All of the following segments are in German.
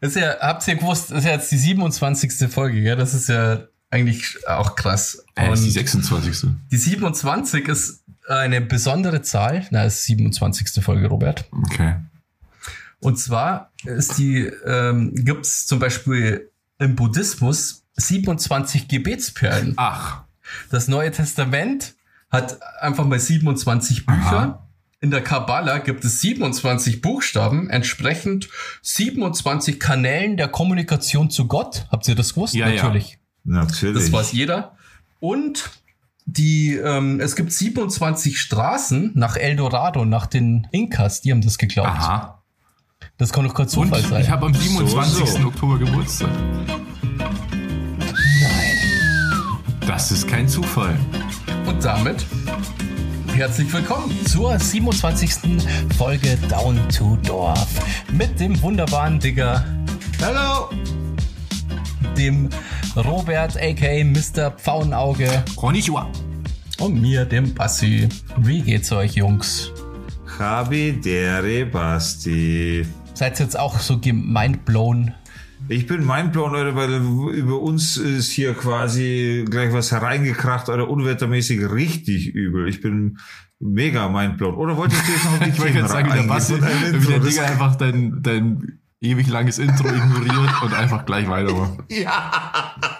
Das ist ja, habt ihr gewusst, das ist ja jetzt die 27. Folge, gell? Das ist ja eigentlich auch krass. Äh, ist die Und 26. die 27 ist eine besondere Zahl. Na, ist 27. Folge, Robert. Okay. Und zwar ist die, ähm, gibt es zum Beispiel im Buddhismus 27 Gebetsperlen. Ach. Das Neue Testament hat einfach mal 27 Bücher. Aha. In der Kabbala gibt es 27 Buchstaben, entsprechend 27 Kanälen der Kommunikation zu Gott. Habt ihr das gewusst? Ja, ja. Natürlich. Natürlich. Das weiß jeder. Und die, ähm, es gibt 27 Straßen nach El Dorado, nach den Inkas, die haben das geglaubt. Aha. Das kann doch kein Und Zufall sein. ich habe am 27. So, so. Oktober Geburtstag. Nein. Das ist kein Zufall. Und damit herzlich willkommen zur 27. Folge Down to Dorf mit dem wunderbaren Digger, Hallo! dem Robert aka Mr. Pfauenauge Konnichiwa. und mir, dem Bassi. Wie geht's euch, Jungs? Habidere Basti. Seid ihr jetzt auch so mindblown? Ich bin mindblown, Leute, weil über uns ist hier quasi gleich was hereingekracht, oder unwettermäßig richtig übel. Ich bin mega mindblown. Oder wolltest du jetzt noch auf die Ich wollte sagen, wie der Basti, wie der Das- Digga einfach dein, dein ewig langes Intro ignoriert und einfach gleich weitermacht.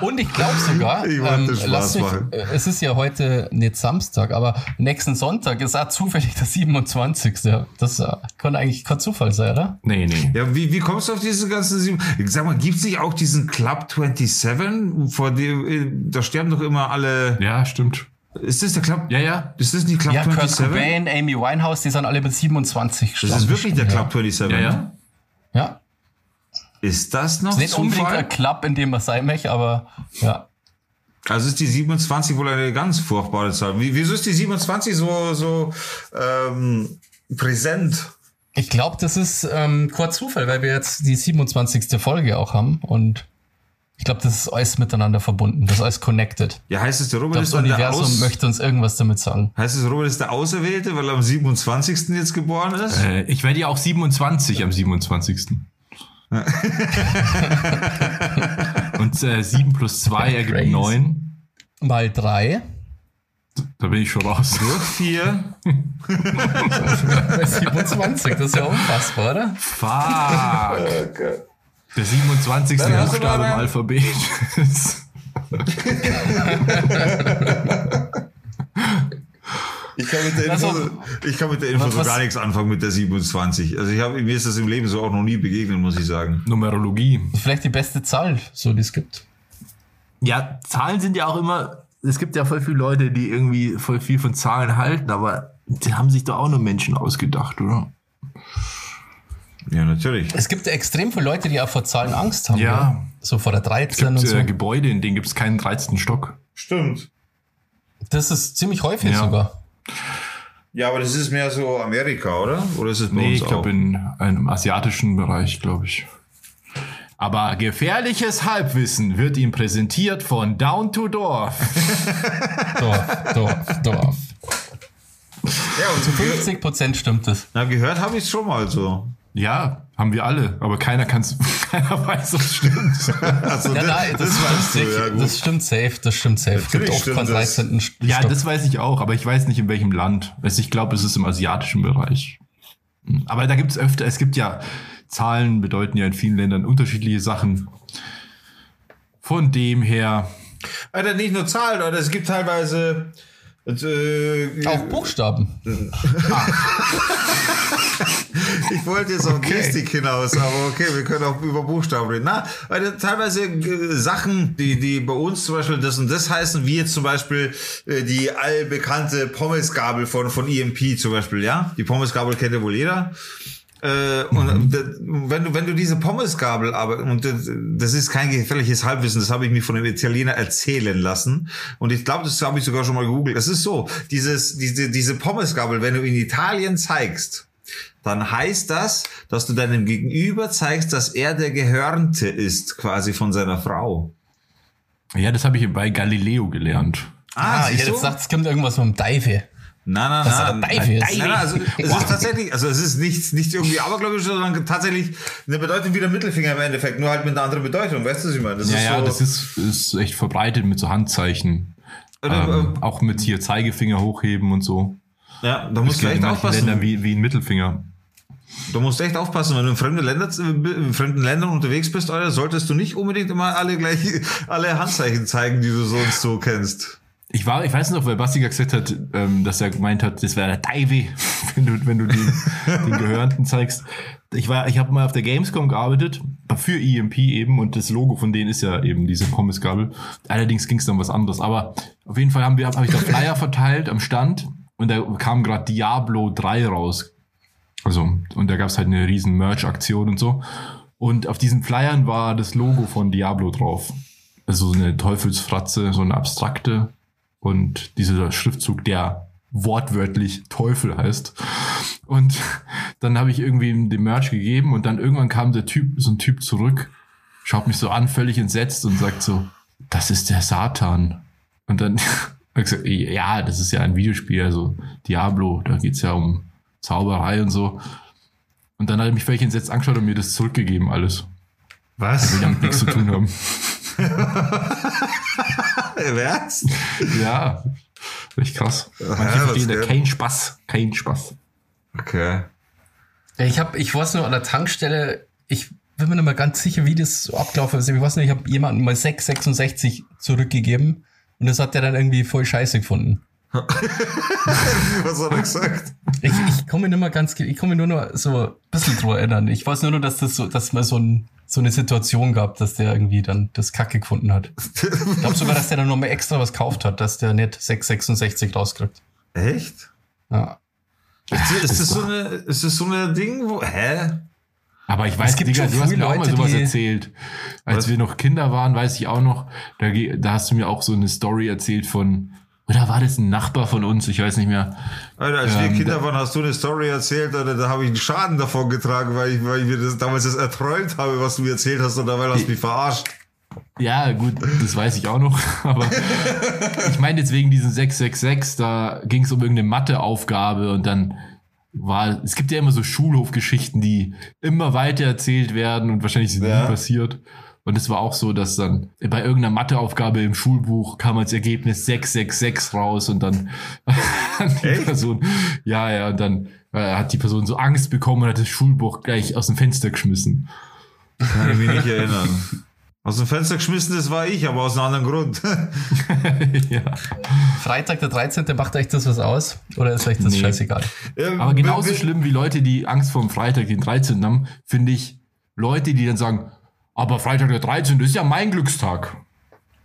Und ich glaube sogar, Ich ähm, lasst mich, äh, es ist ja heute nicht Samstag, aber nächsten Sonntag ist auch zufällig der 27. Das äh, kann eigentlich kein Zufall sein, oder? Nee, nee. Ja, wie, wie kommst du auf diese ganzen sieben? Sag mal, gibt's nicht auch diesen Club 27? Vor dem, äh, da sterben doch immer alle. Ja, stimmt. Ist das der Club? Ja, ja. Ist das nicht Club Ja, Kurt 27? Cobain, Amy Winehouse, die sind alle mit 27 Das ist wirklich der Club 27. Ja, ja. Ja, Ist das noch ist nicht unbedingt Zufall? ein Club, in dem man sein möchte, aber ja. Also ist die 27 wohl eine ganz furchtbare Zahl. Wie, wieso ist die 27 so, so ähm, präsent? Ich glaube, das ist ähm, kein Zufall, weil wir jetzt die 27. Folge auch haben und ich glaube, das ist alles miteinander verbunden, das ist alles connected. Ja, heißt es, der Robert glaube, ist das dann der Universum Aus möchte uns irgendwas damit sagen. Heißt es, Robert ist der Auserwählte, weil er am 27. jetzt geboren ist? Äh, ich werde ja auch 27 am 27. und äh, 7 plus 2 ergibt Crazy. 9. Mal drei. Da bin ich schon raus. Durch vier. 27, das ist ja unfassbar, oder? Fuck. Der 27. Dann hast du Buchstabe im Alphabet. Ich kann mit der Info, ich kann mit der Info was- so gar nichts anfangen mit der 27. Also ich habe mir ist das im Leben so auch noch nie begegnet, muss ich sagen. Numerologie. Vielleicht die beste Zahl, so die es gibt. Ja, Zahlen sind ja auch immer. Es gibt ja voll viele Leute, die irgendwie voll viel von Zahlen halten, aber die haben sich doch auch nur Menschen ausgedacht, oder? Ja, natürlich. Es gibt ja extrem viele Leute, die auch vor Zahlen Angst haben. Ja. gell? So vor der 13 Es und gibt so. äh, Gebäude, in denen gibt es keinen 13. Stock. Stimmt. Das ist ziemlich häufig Ja. sogar. Ja, aber das ist mehr so Amerika, oder? Oder ist es bei Nee, uns ich glaube in einem asiatischen Bereich, glaube ich. Aber gefährliches Halbwissen wird ihm präsentiert von Down to Dorf. Dorf, Dorf, Dorf. Ja, und so 50 Prozent stimmt es. Na, gehört habe ich schon mal so. Ja, haben wir alle, aber keiner kann's, keiner weiß, ob es stimmt. Also, Ja, nein, das, stimmt weißt du, sicher. ja, das stimmt safe, das stimmt safe. Natürlich Gibt oft stimmt das. 13. St- Ja, das weiß ich auch, aber ich weiß nicht in welchem Land. Also ich glaube, es ist im asiatischen Bereich. Hm, Aber da gibt es öfter, es gibt ja Zahlen, bedeuten ja in vielen Ländern unterschiedliche Sachen. Von dem her, Alter, nicht nur Zahlen, Alter, es gibt teilweise äh, Auch Buchstaben. Ich wollte jetzt auf Gestik hinaus, aber okay, wir können auch über Buchstaben reden. Na, weil teilweise äh, Sachen, die, die bei uns zum Beispiel das und das heißen, wie jetzt zum Beispiel äh, die allbekannte Pommesgabel von, von EMP zum Beispiel, ja? Die Pommesgabel kennt ja wohl jeder. Äh, und d- wenn du, wenn du diese Pommesgabel aber, und das- ist kein gefährliches Halbwissen, das habe ich mir von einem Italiener erzählen lassen. Und ich glaube, das habe ich sogar schon mal gegoogelt. Es ist so, dieses, diese, diese Pommesgabel, wenn du in Italien zeigst, dann heißt das, dass du deinem Gegenüber zeigst, dass er der Gehörnte ist, quasi von seiner Frau. ja, das habe ich bei Galileo gelernt. Ah, ich siehst hätte du? jetzt es kommt irgendwas mit dem Deife. Nein, nein, nein. ist. Nein, nein, also es ist tatsächlich, also es ist nichts, nicht irgendwie abergläubisch, sondern tatsächlich eine Bedeutung wie der Mittelfinger im Endeffekt, nur halt mit einer anderen Bedeutung. Weißt du, was ich meine? Das Ja, ist ja, so, das ist, ist echt verbreitet mit so Handzeichen. Oder, Ähm, auch mit hier Zeigefinger hochheben und so. ja, da musst du in echt manchen aufpassen. Ländern wie, wie ein Mittelfinger. Du musst echt aufpassen, wenn du in fremden Ländern, in fremden Ländern unterwegs bist, Alter, solltest du nicht unbedingt immer alle gleich, alle Handzeichen zeigen, die du sonst so kennst. Ich war, ich weiß noch, weil Basti gesagt hat, ähm, dass er gemeint hat, das wäre der Taiwi, wenn du, wenn du den, den Gehörnten zeigst. Ich war, ich habe mal auf der Gamescom gearbeitet, für EMP eben, und das Logo von denen ist ja eben diese Pommesgabel. Allerdings ging es dann was anderes. Aber auf jeden Fall habe ich da Flyer verteilt am Stand und da kam gerade Diablo 3 raus. Also, und da gab es halt eine riesen Merch-Aktion und so. Und auf diesen Flyern war das Logo von Diablo drauf. Also so eine Teufelsfratze, so eine abstrakte. Und dieser Schriftzug, der wortwörtlich Teufel heißt. Und dann habe ich irgendwie ihm den Merch gegeben und dann irgendwann kam der Typ, so ein Typ zurück, schaut mich so an, völlig entsetzt und sagt so, das ist der Satan. Und dann habe ich gesagt, ja, das ist ja ein Videospiel, also Diablo, da geht's ja um Zauberei und so. Und dann hat er mich völlig entsetzt angeschaut und mir das zurückgegeben, alles. Was? Will damit nichts zu tun haben. Was? Ja, echt krass. Manche Ja, verstehen da geht. kein Spaß, kein Spaß. Okay. Ich habe, ich weiß nur an der Tankstelle, ich bin mir nicht mehr ganz sicher, wie das so abgelaufen ist. Ich weiß nicht, ich habe jemanden mal 6,66 zurückgegeben und das hat der dann irgendwie voll scheiße gefunden. Was hat er gesagt? Ich, ich komme mir nicht mehr ganz, ge- ich komme nur noch so ein bisschen drüber erinnern. Ich weiß nur noch, dass das so, dass mal so, ein, so eine Situation gab, dass der irgendwie dann das Kacke gefunden hat. Ich glaube sogar, dass der dann nochmal extra was gekauft hat, dass der nicht 6,66 rauskriegt. Echt? Ja. Ist, ist, das so eine, ist das so eine Ding, wo, hä? Aber ich weiß, gibt Digga, du hast mir auch mal sowas die- erzählt. Als Was? wir noch Kinder waren, weiß ich auch noch, da, da hast du mir auch so eine Story erzählt von, oder war das ein Nachbar von uns? Ich weiß nicht mehr. Alter, als wir Ähm, Kinder waren, hast du eine Story erzählt, Alter, da habe ich einen Schaden davon getragen, weil ich, weil ich mir das damals das erträumt habe, was du mir erzählt hast, und dabei hast du mich verarscht. Ja, gut, das weiß ich auch noch. Aber ich meine jetzt wegen diesen 666, da ging es um irgendeine Matheaufgabe und dann war, es gibt ja immer so Schulhofgeschichten, die immer weiter erzählt werden und wahrscheinlich sind Ja. nie passiert. Und es war auch so, dass dann bei irgendeiner Matheaufgabe im Schulbuch kam als Ergebnis 666 raus und dann hat die Echt? Person, ja, ja, und dann äh, hat die Person so Angst bekommen und hat das Schulbuch gleich aus dem Fenster geschmissen. Kann ich mich nicht erinnern. Aus dem Fenster geschmissen, das war ich, aber aus einem anderen Grund. ja. Freitag der 13. macht euch das was aus? Oder ist euch das Nee. scheißegal? Ähm, Aber genauso schlimm wie Leute, die Angst vor dem Freitag, den 13. haben, finde ich Leute, die dann sagen, aber Freitag der 13. ist ja mein Glückstag.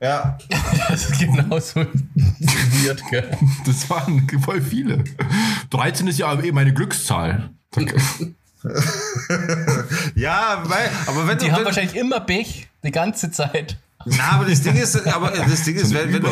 Ja, Das ist genauso weird, gell? Das waren voll viele. 13 ist ja eh meine Glückszahl. ja, weil, aber wenn Die du, haben wenn, wahrscheinlich immer Pech, die ganze Zeit. Na, aber das Ding ist, aber das Ding ist, wenn, wenn, du,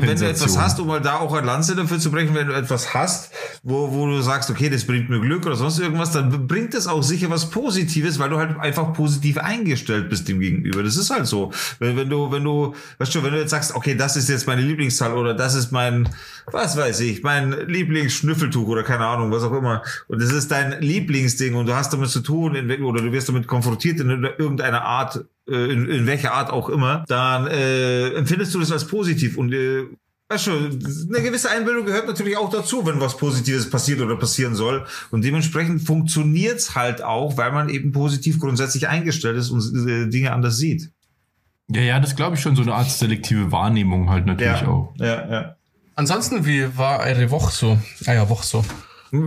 wenn du etwas hast, um mal da auch eine Lanze dafür zu brechen, wenn du etwas hast, wo, wo du sagst, okay, das bringt mir Glück oder sonst irgendwas, dann bringt es auch sicher was Positives, weil du halt einfach positiv eingestellt bist dem Gegenüber. Das ist halt so. Wenn, wenn du, wenn du, weißt du, wenn du jetzt sagst, okay, das ist jetzt meine Lieblingszahl oder das ist mein, was weiß ich, mein Lieblingsschnüffeltuch oder keine Ahnung, was auch immer. Und das ist dein Lieblingsding und du hast damit zu tun oder du wirst damit konfrontiert in irgendeiner Art, in, in welcher Art auch immer, dann äh, empfindest du das als positiv und äh, Weißt du, eine gewisse Einbildung gehört natürlich auch dazu, wenn was Positives passiert oder passieren soll. Und dementsprechend funktioniert's halt auch, weil man eben positiv grundsätzlich eingestellt ist und äh, Dinge anders sieht. Ja, ja, das glaube ich schon so eine Art selektive Wahrnehmung halt natürlich auch. ja, ja. Ansonsten, wie war eure Woche so? Ah ja, Woche so.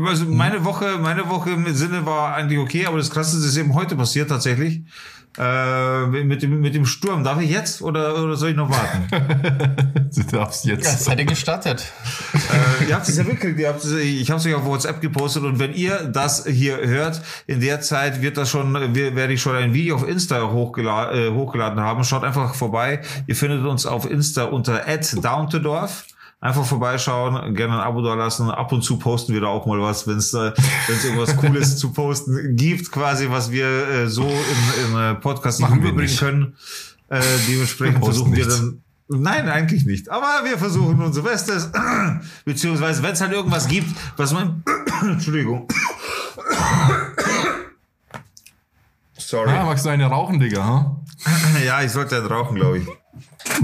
Also meine Woche, meine Woche im Sinne war eigentlich okay, aber das Krasseste ist eben heute passiert tatsächlich. Äh, mit dem mit dem Sturm. Darf ich jetzt oder, oder soll ich noch warten? Du darfst Ja, jetzt. seid ihr gestartet? äh, ihr habt es ja mitgekriegt, ihr habt ich habe es euch auf WhatsApp gepostet und wenn ihr das hier hört, in der Zeit wird das schon, werde ich schon ein Video auf Insta hochgela äh, hochgeladen haben. Schaut einfach vorbei. Ihr findet uns auf Insta unter @downtodorf. Einfach vorbeischauen, gerne ein Abo da lassen. Ab und zu posten wir da auch mal was, wenn es äh, wenn's irgendwas Cooles zu posten gibt, quasi, was wir äh, so im, im äh, Podcast nicht Machen wir rüberbringen können. Äh, dementsprechend Wir versuchen wir dann Nein, eigentlich nicht. Aber wir versuchen unser Bestes. Beziehungsweise, wenn es halt irgendwas gibt, was man. Entschuldigung. Sorry. Ah, magst du eine rauchen, Digga? Huh? Ja, ich sollte halt rauchen, glaube ich.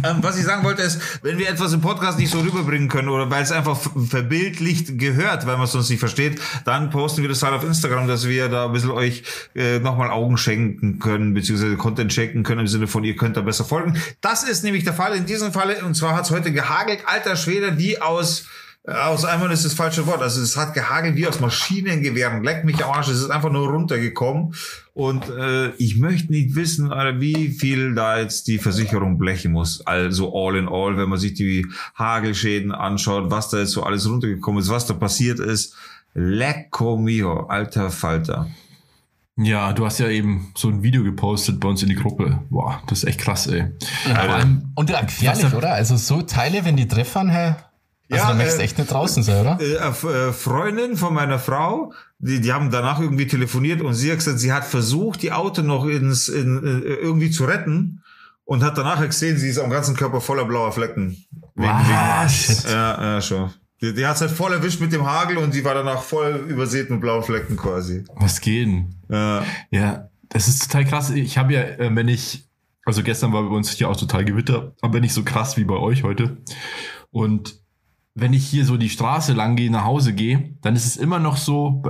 Ähm, was ich sagen wollte ist, wenn wir etwas im Podcast nicht so rüberbringen können oder weil es einfach verbildlicht gehört, weil man es sonst nicht versteht, dann posten wir das halt auf Instagram, dass wir da ein bisschen euch äh, nochmal Augen schenken können, beziehungsweise Content schenken können im Sinne von, ihr könnt da besser folgen. Das ist nämlich der Fall in diesem Falle und zwar hat es heute gehagelt, alter Schwede, wie aus aus einmal ist das falsche Wort. Also es hat gehagelt wie aus Maschinengewehren. Leck mich am Arsch. Es ist einfach nur runtergekommen. Und äh, ich möchte nicht wissen, wie viel da jetzt die Versicherung blechen muss. Also all in all, wenn man sich die Hagelschäden anschaut, was da jetzt so alles runtergekommen ist, was da passiert ist. Lecco mio, alter Falter. Ja, du hast ja eben so ein Video gepostet bei uns in die Gruppe. Boah, das ist echt krass, ey. Ja, und gefährlich, oder? Also so Teile, wenn die treffen, hey, also ja, da möchtest du äh, echt nicht draußen sein, oder? Äh, äh, Freundin von meiner Frau, die, die haben danach irgendwie telefoniert und sie hat gesagt, sie hat versucht, die Auto noch ins, in, äh, irgendwie zu retten und hat danach gesehen, sie ist am ganzen Körper voller blauer Flecken. Wegen, wow, shit. Ja, ja, schon. Die, die hat es halt voll erwischt mit dem Hagel und die war danach voll übersät mit blauen Flecken quasi. Was geht denn? Ja. Ja, das ist total krass. Ich habe ja, äh, wenn ich, also gestern war bei uns hier auch total Gewitter, aber nicht so krass wie bei euch heute. Und wenn ich hier so die Straße lang gehe, nach Hause gehe, dann ist es immer noch so,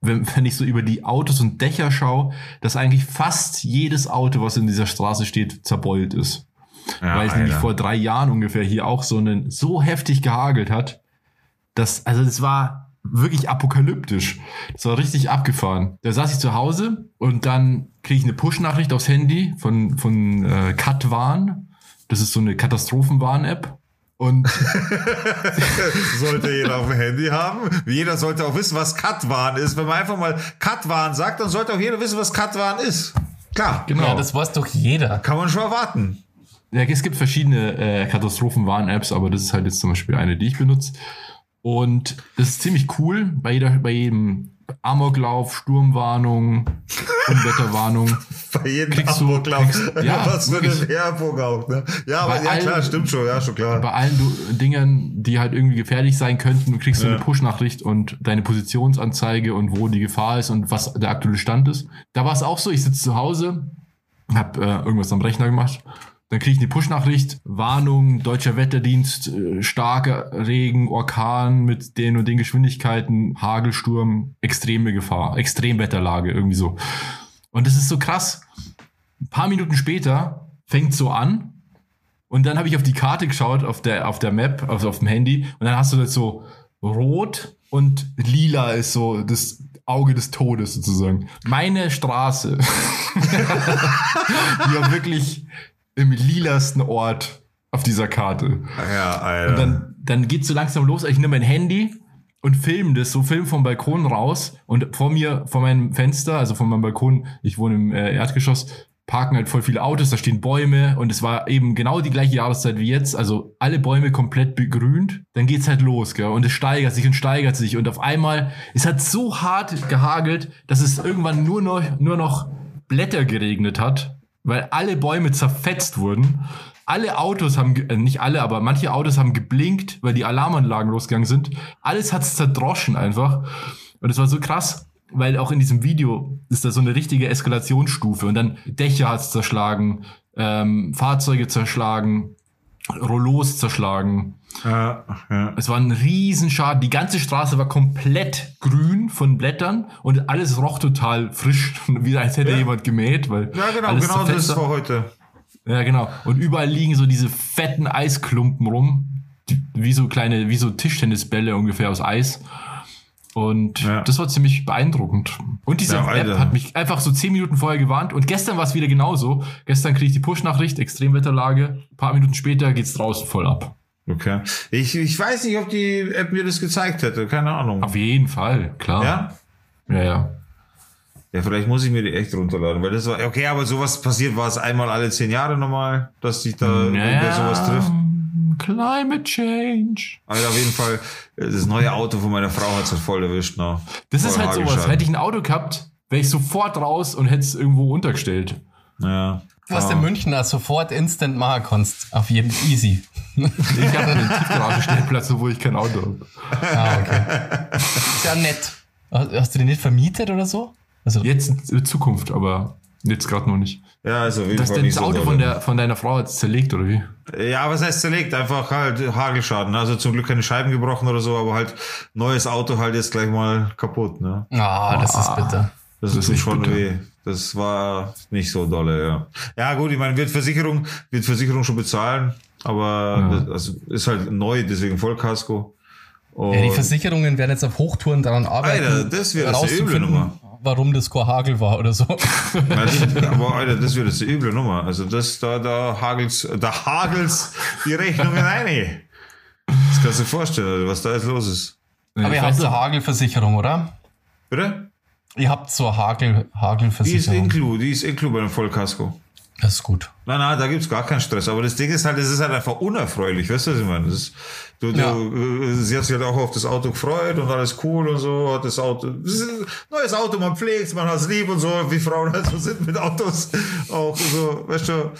wenn, wenn ich so über die Autos und Dächer schaue, dass eigentlich fast jedes Auto, was in dieser Straße steht, zerbeult ist. Ja, Weil es nämlich vor drei Jahren ungefähr hier auch so einen so heftig gehagelt hat, dass, also das war wirklich apokalyptisch. Das war richtig abgefahren. Da saß ich zu Hause und dann kriege ich eine Push-Nachricht aufs Handy von, von äh, Katwarn. Das ist so eine Katastrophenwarn-App. Und sollte jeder auf dem Handy haben. Jeder sollte auch wissen, was Katwan ist. Wenn man einfach mal Katwan sagt, dann sollte auch jeder wissen, was Katwan ist. Klar. Genau. Ja, das weiß doch jeder. Kann man schon erwarten. Ja, es gibt verschiedene äh, Katastrophenwarn-Apps, aber das ist halt jetzt zum Beispiel eine, die ich benutze. Und das ist ziemlich cool. Bei, jeder, bei jedem Amoklauf, Sturmwarnung, Unwetterwarnung. Bei jedem Amoklauf. Kriegst, ja, was für eine Werbung auch, ne? Ja, aber ja, allen, klar, stimmt schon, ja, schon klar. Bei allen du, Dingen, die halt irgendwie gefährlich sein könnten, du kriegst ja. so eine Push-Nachricht und deine Positionsanzeige und wo die Gefahr ist und was der aktuelle Stand ist. Da war es auch so, ich sitze zu Hause, hab äh, irgendwas am Rechner gemacht dann kriege ich eine Push-Nachricht, Warnung, deutscher Wetterdienst, äh, starker Regen, Orkan mit den und den Geschwindigkeiten, Hagelsturm, extreme Gefahr, Extremwetterlage, irgendwie so. Und das ist so krass. Ein paar Minuten später fängt so an und dann habe ich auf die Karte geschaut, auf der, auf der Map, also auf dem Handy und dann hast du das so rot und lila ist so das Auge des Todes sozusagen. Meine Straße, die war wirklich im lilasten Ort auf dieser Karte. Ja, Alter. Und dann, dann geht's so langsam los. Ich nehme mein Handy und film das, so film vom Balkon raus und vor mir, vor meinem Fenster, also von meinem Balkon, ich wohne im äh, Erdgeschoss, parken halt voll viele Autos, da stehen Bäume und es war eben genau die gleiche Jahreszeit wie jetzt, also alle Bäume komplett begrünt, dann geht's halt los, gell, und es steigert sich und steigert sich und auf einmal, es hat so hart gehagelt, dass es irgendwann nur noch, nur noch Blätter geregnet hat weil alle Bäume zerfetzt wurden. Alle Autos haben, äh, nicht alle, aber manche Autos haben geblinkt, weil die Alarmanlagen losgegangen sind. Alles hat zerdroschen einfach. Und es war so krass, weil auch in diesem Video ist da so eine richtige Eskalationsstufe. Und dann Dächer hat's zerschlagen, ähm, Fahrzeuge zerschlagen, Rollos zerschlagen. Ja, ja. Es war ein Riesenschaden. Die ganze Straße war komplett grün von Blättern und alles roch total frisch, wie als hätte ja. jemand gemäht. Weil ja, genau, genau das war heute. Ja, genau. Und überall liegen so diese fetten Eisklumpen rum, wie so kleine, wie so Tischtennisbälle ungefähr aus Eis. Und ja. das war ziemlich beeindruckend. Und diese ja, App hat mich einfach so zehn Minuten vorher gewarnt. Und gestern war es wieder genauso. Gestern kriege ich die Push-Nachricht, Extremwetterlage. Ein paar Minuten später geht's draußen voll ab. Okay. Ich, ich weiß nicht, ob die App mir das gezeigt hätte. Keine Ahnung. Auf jeden Fall, klar. Ja? Ja, ja. Ja, vielleicht muss ich mir die echt runterladen, weil das war, okay, aber sowas passiert, war es einmal alle zehn Jahre normal, dass sich da ja, sowas trifft. Climate Change. Also auf jeden Fall, das neue Auto von meiner Frau hat es halt voll erwischt noch. Das voll ist halt sowas. Hätte ich ein Auto gehabt, wäre ich sofort raus und hätte es irgendwo untergestellt. Ja. Was der Münchner sofort instant machen kannst. Auf jeden easy. Ich habe einen Tiefgaragenstellplatz, wo ich kein Auto habe. Ah, okay. Ist ja nett. Hast du den nicht vermietet oder so? Also, Jetzt in Zukunft, aber jetzt gerade noch nicht. Ja, also jeden Dass das so Auto von, der, von deiner Frau jetzt zerlegt, oder wie? Ja, was heißt zerlegt? Einfach halt Hagelschaden. Also zum Glück keine Scheiben gebrochen oder so, aber halt neues Auto halt jetzt gleich mal kaputt. Ne? ah, das ist bitter. Das, Das ist ist schon bitter. weh. Das war nicht so dolle, ja. Ja, gut, ich meine, wird Versicherung, wird Versicherung schon bezahlen, aber Ja. das also ist halt neu, deswegen Vollkasko. Und Ja, die Versicherungen werden jetzt auf Hochtouren daran arbeiten, Alter, das wäre das eine üble Nummer. warum das kein Hagel war oder so. Aber Alter, das wird jetzt eine üble Nummer. Also das, da, da hagels, da hagels die Rechnungen rein. Das kannst du dir vorstellen, Alter, was da jetzt los ist. Aber Ich ihr habt eine Hagelversicherung, oder? Bitte? Ihr habt eine Hagel, Die ist Hagelversicherung. inclu, die ist inclu bei dem Vollkasko. Das ist gut. Nein, nein, da gibt's gar keinen Stress. Aber das Ding ist halt, es ist halt einfach unerfreulich. Weißt du, was ich meine? Das ist, du, Ja. du, äh, sie hat sich halt auch auf das Auto gefreut und alles cool und so. Hat das Auto, das ist ein neues Auto, man pflegt, man hat's lieb und so, wie Frauen halt so sind mit Autos. Auch so, weißt du.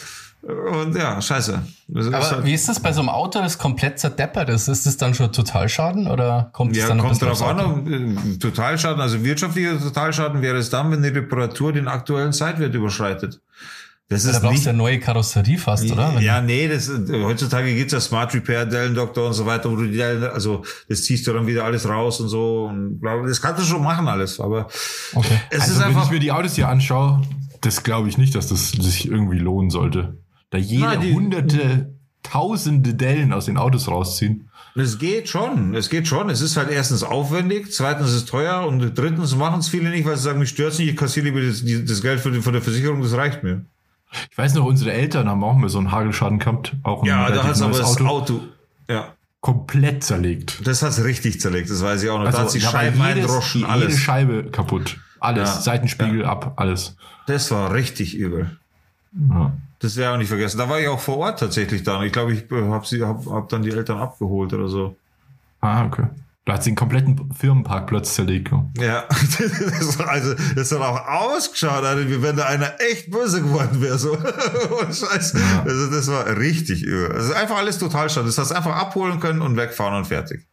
Und ja, scheiße. Das ist Aber halt, wie ist das bei so einem Auto, das komplett zerdeppert ist? Ist das dann schon Totalschaden oder kommt es ja, dann noch kommt drauf an. Auto? ob, äh, Totalschaden, also wirtschaftlicher Totalschaden wäre es dann, wenn die Reparatur den aktuellen Zeitwert überschreitet. Das Da ist brauchst nicht du ja neue Karosserie fast, oder? Wenn- Ja, nee, das, heutzutage gibt's ja Smart Repair, Dellen Doktor und so weiter, wo du die, also das ziehst du dann wieder alles raus und so und bla, bla. das kannst du schon machen alles, aber Okay. es Also ist wenn einfach, ich mir die Autos hier anschaue, das glaube ich nicht, dass das sich irgendwie lohnen sollte. Da jede Nein, die- hunderte, tausende Dellen aus den Autos rausziehen. es geht schon, es geht schon, es ist halt erstens aufwendig, zweitens ist es teuer und drittens machen es viele nicht, weil sie sagen, mich stört's nicht, ich kassiere lieber das, das Geld für von der Versicherung, das reicht mir. Ich weiß noch, unsere Eltern haben auch mal so einen Hagelschaden gehabt. Auch Ja, da relativ hat's aber das Auto, ja, komplett zerlegt. das hat's richtig zerlegt, das weiß ich auch noch, da hat sich Scheiben eindroschen, jede alles. Scheibe kaputt. Alles. Ja. Seitenspiegel ab, alles. Das war richtig übel. Ja. Das wäre auch nicht vergessen. Da war ich auch vor Ort tatsächlich dann. Ich glaube, ich habe sie, hab, hab dann die Eltern abgeholt oder so. Ah, okay. Da hat sie den kompletten Firmenparkplatz zerlegt. ja. Ja, das, also, das hat auch ausgeschaut, wie wenn da einer echt böse geworden wäre. So. Und Scheiße. Also das war richtig übel. Also einfach alles total schade. Das hast du einfach abholen können und wegfahren und fertig.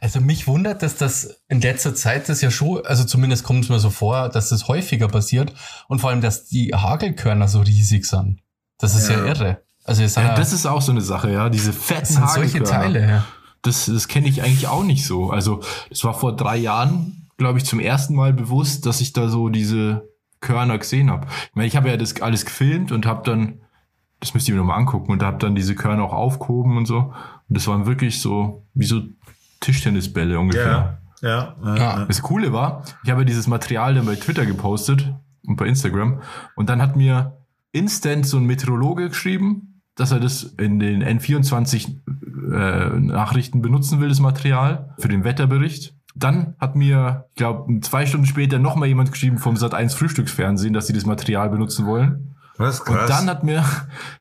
Also mich wundert, dass das in letzter Zeit das ja schon, also zumindest kommt es mir so vor, dass das häufiger passiert und vor allem, dass die Hagelkörner so riesig sind. Das ist ja, Ja. irre. Also es Ja, ja, das ist auch so eine Sache, ja. Diese fetten das solche. Teile. Ja. Das, das kenne ich eigentlich auch nicht so. Also, das war vor drei Jahren, glaube ich, zum ersten Mal bewusst, dass ich da so diese Körner gesehen habe. Ich meine, ich habe ja das alles gefilmt und habe dann, das müsst ihr mir nochmal angucken, und habe dann diese Körner auch aufgehoben und so. Und das waren wirklich so, wie so Tischtennisbälle ungefähr. Ja. ja, Ja. Das Coole war, ich habe dieses Material dann bei Twitter gepostet und bei Instagram. Und dann hat mir instant so ein Meteorologe geschrieben, dass er das in den N24 äh, Nachrichten benutzen will, das Material, für den Wetterbericht. Dann hat mir, ich glaube, zwei Stunden später nochmal jemand geschrieben vom Sat1 Frühstücksfernsehen, dass sie das Material benutzen wollen. Was Und krass. dann hat mir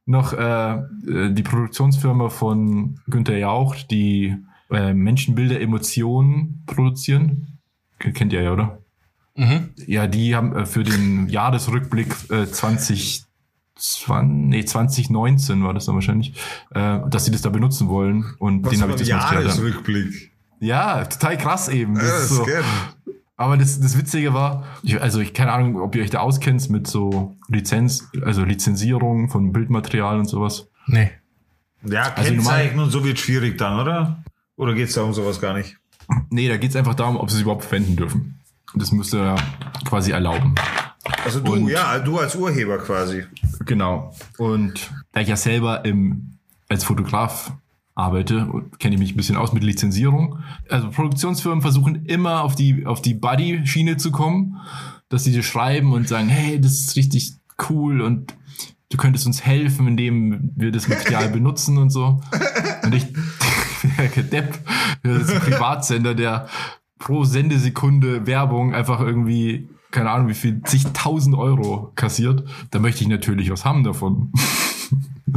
noch äh, äh, die Produktionsfirma von Günther Jauch, die äh, Menschenbilder Emotionen produzieren. Kennt ihr ja, oder? Mhm. Ja, die haben äh, für den Jahresrückblick äh, 20, 20, nee, 2019 war das dann wahrscheinlich, äh, dass sie das da benutzen wollen. Und Was den habe ich das. Jahresrückblick. Ja, total krass eben. Das Ja, ist so. kenn. Aber das, das Witzige war, ich, also ich keine Ahnung, ob ihr euch da auskennt mit so Lizenz, also Lizenzierung von Bildmaterial und sowas. Nee. Ja, Also Kennzeichen und so wird schwierig dann, oder? Oder geht's da um sowas gar nicht? Nee, da geht's einfach darum, ob sie es überhaupt verwenden dürfen. Und das müsste ja quasi erlauben. Also du, Und- ja, du als Urheber quasi. Genau. Und da ich ja selber im, als Fotograf arbeite, kenne ich mich ein bisschen aus mit Lizenzierung. Also Produktionsfirmen versuchen immer auf die, auf die Buddy-Schiene zu kommen, dass sie dir schreiben und sagen, hey, das ist richtig cool und du könntest uns helfen, indem wir das Material benutzen und so. Und ich, der Depp, das ist ein Privatsender, der pro Sendesekunde Werbung einfach irgendwie, keine Ahnung, wie viel, zigtausend Euro kassiert. Da möchte ich natürlich was haben davon.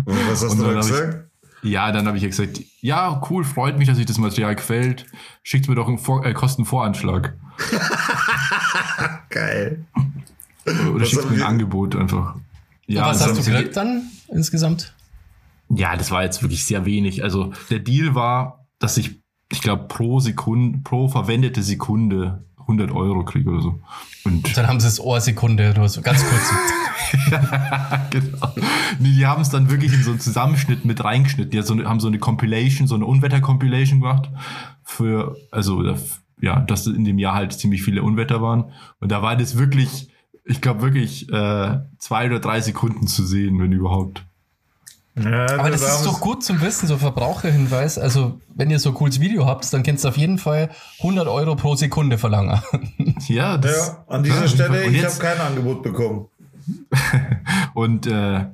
Und was hast Und du da dann hab ich- gesagt? Ja, dann habe ich gesagt, ja, cool, freut mich, dass euch das Material gefällt. Schickt mir doch einen Vor äh, Kostenvoranschlag. Geil. Oder Was schickt mir ein Angebot einfach. Ja, was hast du gekriegt dann insgesamt? Ja, das war jetzt wirklich sehr wenig. Also der Deal war, dass ich, ich glaube, pro Sekunde, pro verwendete Sekunde 100 Euro kriege oder so. Und Dann haben sie es Ohrsekunde oder so, ganz kurz. genau. Nee, die haben es dann wirklich in so einen Zusammenschnitt mit reingeschnitten. Die haben so eine- haben so eine Compilation, so eine Unwetter-Compilation gemacht. Für, also, ja, dass in dem Jahr halt ziemlich viele Unwetter waren. Und da war das wirklich, ich glaube wirklich, äh, zwei oder drei Sekunden zu sehen, wenn überhaupt. Ja, Aber das da ist doch gut zum Wissen, so Verbraucherhinweis. Also, wenn ihr so ein cooles Video habt, dann könnt ihr auf jeden Fall 100 Euro pro Sekunde verlangen. Ja, das, Ja, an dieser ja, Stelle, ich habe kein Angebot bekommen. Und äh,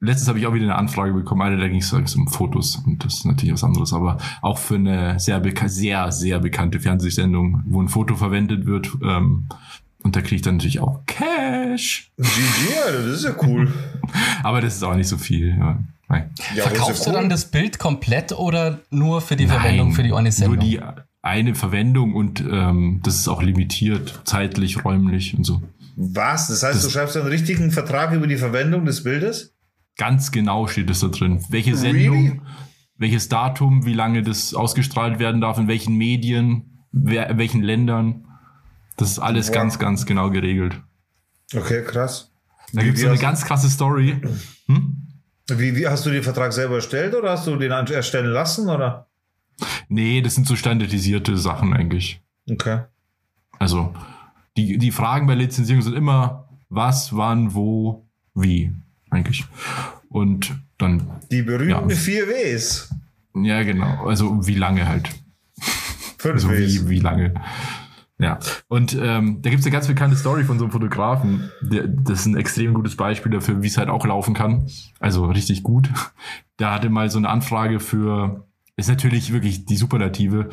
letztens habe ich auch wieder eine Anfrage bekommen, eine, da ging es um Fotos und das ist natürlich was anderes, aber auch für eine sehr, beka sehr, sehr bekannte Fernsehsendung, wo ein Foto verwendet wird. Ähm, und da kriege ich dann natürlich auch Cash. GG, Alter, das ist ja cool. Aber das ist auch nicht so viel. Ja. Nein. Ja, Verkaufst du dann das Bild komplett oder nur für die Verwendung für die eine Sendung? Nur die eine Verwendung und ähm, das ist auch limitiert, zeitlich, räumlich und so. Was? Das heißt, du schreibst einen richtigen Vertrag über die Verwendung des Bildes? Ganz genau steht es da drin. Welche Sendung, welches Datum, wie lange das ausgestrahlt werden darf, in welchen Medien, wer, in welchen Ländern. Das ist alles Wow. ganz, ganz genau geregelt. Okay, krass. Da gibt es so eine ganz krasse Story. Hm? Wie, wie hast du den Vertrag selber erstellt oder hast du den erstellen lassen? Oder? Nee, das sind so standardisierte Sachen eigentlich. Okay. Also, die, die Fragen bei Lizenzierung sind immer, was, wann, wo, wie, eigentlich. Und dann, Die berühmten Ja. vier Ws. ja, genau, also wie lange halt. Fünf Also Ws. wie, wie lange. Ja. Und ähm, da gibt es eine ganz bekannte Story von so einem Fotografen. Der, das ist ein extrem gutes Beispiel dafür, wie es halt auch laufen kann. Also richtig gut. Der hatte mal so eine Anfrage für, ist natürlich wirklich die Superlative.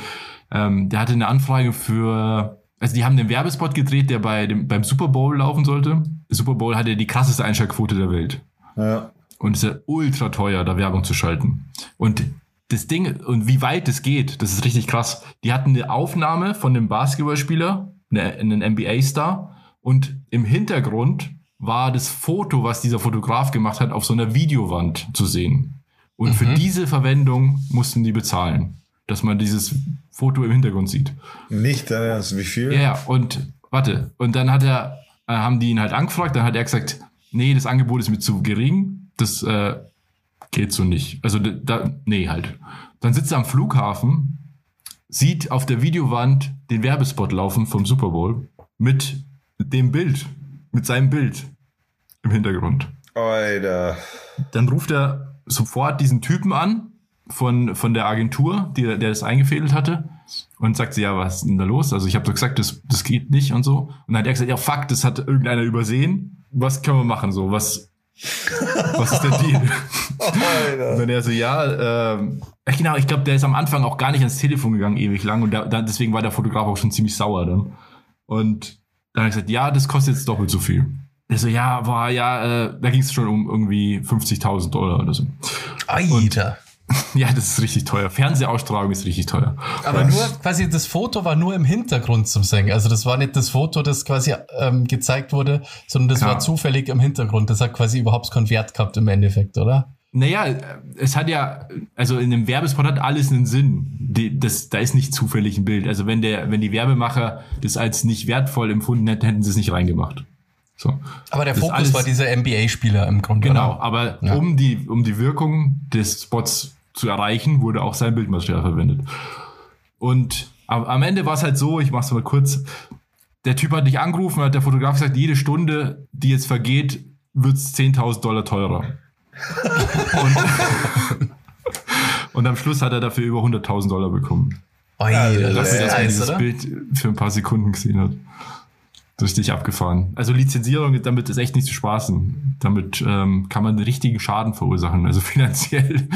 Ähm, der hatte eine Anfrage für, also die haben den Werbespot gedreht, der bei dem, beim Super Bowl laufen sollte. Der Super Bowl hatte die krasseste Einschaltquote der Welt. Ja. Und es ist ja ultra teuer, da Werbung zu schalten. Und das Ding, und wie weit es geht, das ist richtig krass. Die hatten eine Aufnahme von einem Basketballspieler, eine- einen NBA-Star, und im Hintergrund war das Foto, was dieser Fotograf gemacht hat, auf so einer Videowand zu sehen. Und für diese Verwendung mussten die bezahlen, dass man dieses Foto im Hintergrund sieht. Nicht Ernst, wie viel? Ja, ja, und warte, und dann hat er, äh, haben die ihn halt angefragt, dann hat er gesagt, nee, das Angebot ist mir zu gering, das äh, geht so nicht. Also da, nee, halt. Dann sitzt er am Flughafen, sieht auf der Videowand den Werbespot laufen vom Super Bowl mit dem Bild, mit seinem Bild im Hintergrund. Alter. Dann ruft er sofort diesen Typen an von, von der Agentur, die, der das eingefädelt hatte und sagt sie, ja, was ist denn da los? Also ich habe doch gesagt, das, das geht nicht und so. Und dann hat er gesagt, ja, fuck, das hat irgendeiner übersehen. Was können wir machen? So, was, was ist der Deal? Und Alter. dann er so, ja, ähm, genau, ich glaube, der ist am Anfang auch gar nicht ans Telefon gegangen, ewig lang. Und da, da, deswegen war der Fotograf auch schon ziemlich sauer dann. Und dann hat er gesagt, ja, das kostet jetzt doppelt so viel. Er so, ja, boah, ja, äh, da ging es schon um irgendwie 50.000 Dollar oder so. Alter. Ja, das ist richtig teuer. Fernsehausstrahlung ist richtig teuer. Aber nur quasi das Foto war nur im Hintergrund zum Singen. Also das war nicht das Foto, das quasi ähm, gezeigt wurde, sondern das Klar. war zufällig im Hintergrund. Das hat quasi überhaupt keinen Wert gehabt im Endeffekt, oder? Naja, es hat ja, also in einem Werbespot hat alles einen Sinn. Die, das, da ist nicht zufällig ein Bild. Also wenn der, wenn die Werbemacher das als nicht wertvoll empfunden hätten, hätten sie es nicht reingemacht. So. Aber der Das Fokus war dieser NBA-Spieler im Grunde. Genau, Oder? aber Ja. um, die, um die Wirkung des Spots zu erreichen, wurde auch sein Bildmaterial verwendet. Und am, Ende war es halt so, ich mach's mal kurz, der Typ hat dich angerufen, hat der Fotograf gesagt, jede Stunde, die jetzt vergeht, wird's 10.000 Dollar teurer. und, und am Schluss hat er dafür über 100.000 Dollar bekommen. Alter, das Dafür, ist dass man dieses oder? Bild für ein paar Sekunden gesehen hat. Richtig abgefahren. Also Lizenzierung, damit ist echt nicht zu spaßen. Damit ähm, kann man richtigen Schaden verursachen, also finanziell.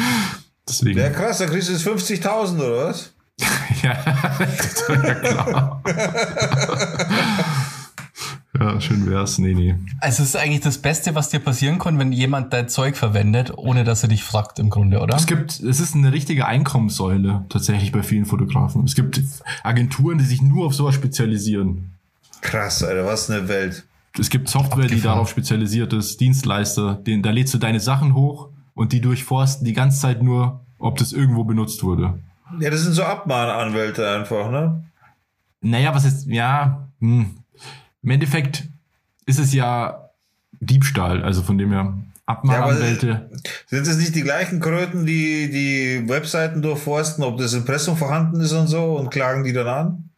Deswegen. Ja, krass, da kriegst du jetzt 50.000 oder was? ja, das war ja klar. ja, schön wär's. Nee, nee. Also es ist eigentlich das Beste, was dir passieren kann, wenn jemand dein Zeug verwendet, ohne dass er dich fragt im Grunde, oder? Es gibt, es ist eine richtige Einkommenssäule tatsächlich bei vielen Fotografen. Es gibt Agenturen, die sich nur auf sowas spezialisieren. Krass, Alter, was eine Welt. es gibt Software, die Abgefahren. darauf spezialisiert ist, Dienstleister, den, da lädst du deine Sachen hoch und die durchforsten die ganze Zeit nur, ob das irgendwo benutzt wurde. Ja, das sind so Abmahnanwälte einfach, ne? Naja, was ist, ja, hm. im Endeffekt ist es ja Diebstahl, also von dem her Abmahnanwälte. Sind es nicht die gleichen Kröten, die die Webseiten durchforsten, ob das Impressum vorhanden ist und so und klagen die dann an?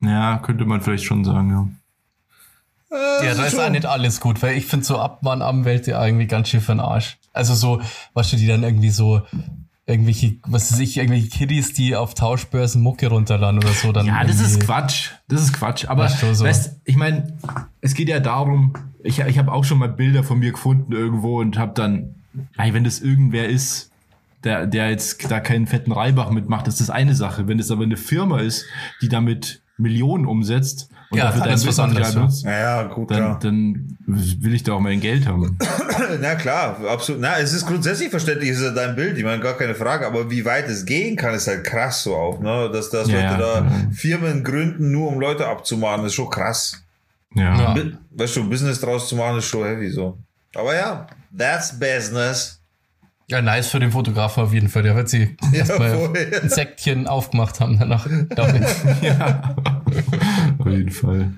Ja, könnte man vielleicht schon sagen, ja. Äh, Ja, da ist auch nicht alles gut, weil ich finde so Abmahnanwälte irgendwie ganz schön für den Arsch. Also so, was du die dann irgendwie so irgendwelche, was weiß ich, irgendwelche Kiddies, die auf Tauschbörsen Mucke runterladen oder so, dann. Ja, das ist Quatsch. Das ist Quatsch. Aber Weißt du, so. weißt, ich meine, es geht ja darum, ich, ich habe auch schon mal Bilder von mir gefunden irgendwo und habe dann, ey, wenn das irgendwer ist, der, der jetzt da keinen fetten Reibach mitmacht, ist das eine Sache. Wenn es aber eine Firma ist, die damit Millionen umsetzt und Ja, dafür dann dein ist was Bildmaterial anderes, ja. Naja, gut, dann, klar. dann will ich da auch mein Geld haben. Na klar, absolut. Na, es ist grundsätzlich verständlich, es ist ja dein Bild, ich meine, gar keine Frage, aber wie weit es gehen kann, ist halt krass so auch, ne? Dass, dass Ja, Leute ja, da ja. Firmen gründen, nur um Leute abzumahnen, ist schon krass. Ja. Ja. Weißt du, Business draus zu machen, ist schon heavy so. Aber ja, that's business. Ja, nice für den Fotografen auf jeden Fall. Der wird sie Ja, erstmal voll. ein Säckchen aufgemacht haben danach. ich. ja. Auf jeden Fall.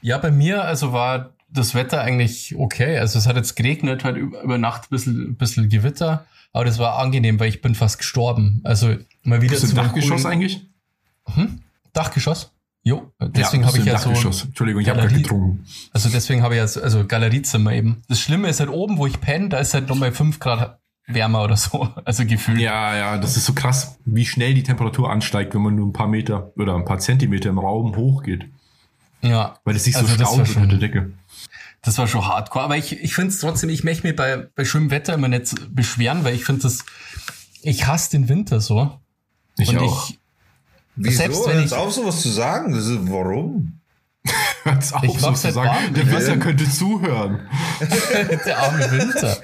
Ja, bei mir, also war das Wetter eigentlich okay. Also es hat jetzt geregnet, halt über, Nacht ein bisschen, bisschen Gewitter. Aber das war angenehm, weil ich bin fast gestorben. Also mal wieder Bist du zu einem Dachgeschoss coolen- eigentlich? Dachgeschoss? Jo, deswegen Ja, habe ich du ja so, Dachgeschoss. Entschuldigung, ich habe gerade getrunken. also deswegen habe ich ja so, also Galeriezimmer eben. Das Schlimme ist halt oben, wo ich penne, da ist halt nochmal fünf Grad wärmer oder so. Also gefühlt. Ja, ja, das ist so krass, wie schnell die Temperatur ansteigt, wenn man nur ein paar Meter oder ein paar Zentimeter im Raum hochgeht. ja. Weil es sich Also so das war staut schon- unter der Decke. Das war schon hardcore. Aber ich, ich finde es trotzdem, ich möchte mich bei, bei schönem Wetter immer nicht beschweren, weil ich finde das, ich hasse den Winter so. Ich Und auch. ich, Wieso? Selbst wenn ich- auf, sowas zu sagen. Das ist, warum? Hört's auf, Ich mag's halt warm. sozusagen. Der will- könnte zuhören. der arme Winter.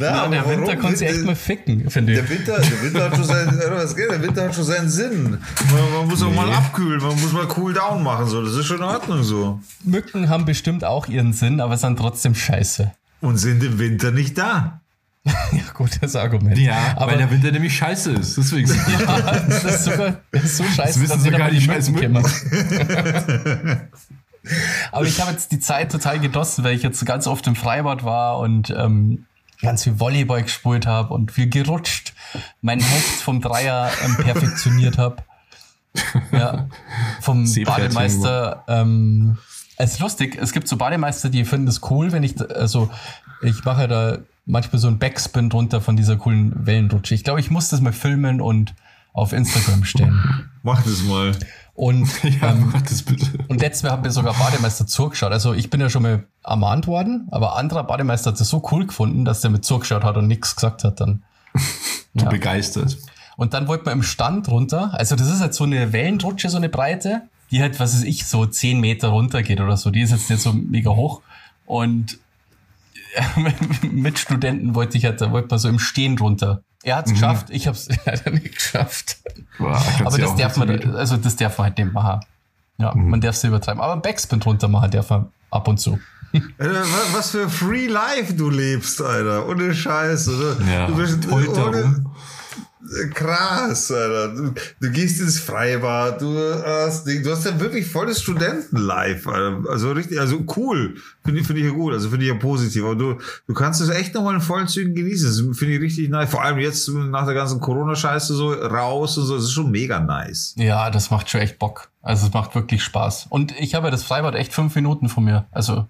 Na, aber der Winter konnte sich echt mal ficken, finde Der ich. Winter, der Winter hat schon seinen, was geht? Der Winter hat schon seinen Sinn. Man, man muss auch Nee. mal abkühlen, man muss mal cool down machen, so. Das ist schon in Ordnung so. Mücken haben bestimmt auch ihren Sinn, aber sind trotzdem scheiße. Und sind im Winter nicht da. Ja, gutes Argument. Ja, aber weil der Winter nämlich scheiße ist. Deswegen. ja, das ist sogar das ist so scheiße, wissen dass jeder sogar mal die scheiß Mücken. Aber ich habe jetzt die Zeit total genossen, weil ich jetzt ganz oft im Freibad war und ähm, ganz viel Volleyball gespielt habe und viel gerutscht, mein Heft vom Dreier ähm, perfektioniert habe. Ja, vom Bademeister. Ähm, es ist lustig, es gibt so Bademeister, die finden es cool, wenn ich, also ich mache da manchmal so einen Backspin drunter von dieser coolen Wellenrutsche. Ich glaube, ich muss das mal filmen und auf Instagram stellen. Mach das mal. Und ja, ähm, und letztes Mal haben wir sogar Bademeister zugeschaut. Also ich bin ja schon mal ermahnt worden, aber anderer Bademeister hat das so cool gefunden, dass der mit zugeschaut hat und nichts gesagt hat dann. Du Ja. begeistert. Und dann wollten wir im Stand runter. Also das ist halt so eine Wellenrutsche, so eine Breite, die halt, was weiß ich, so 10 Meter runter geht oder so. Die ist jetzt nicht so mega hoch. Und mit Studenten wollte ich halt, da wollte man so im Stehen runter. Er hat's geschafft, ich habe es leider nicht geschafft. Boah, Aber das darf man, also das darf man halt nicht machen. Ja, Mhm. man darf es übertreiben. Aber Backspin drunter machen darf man ab und zu. Was für Free Life du lebst, Alter. Ohne Scheiße. Du, Ja, du bist ohne. Krass, Alter. Du, du gehst ins Freibad, du hast, du hast ja wirklich volles Studentenlife, Alter. Also richtig, also cool. Finde ich, finde ich ja gut, also finde ich ja positiv. Aber du, du kannst es echt nochmal in vollen Zügen genießen. Das finde ich richtig nice. Vor allem jetzt nach der ganzen Corona-Scheiße so raus und so. Das ist schon mega nice. Ja, das macht schon echt Bock. Also es macht wirklich Spaß. Und ich habe ja das Freibad echt fünf Minuten von mir. Also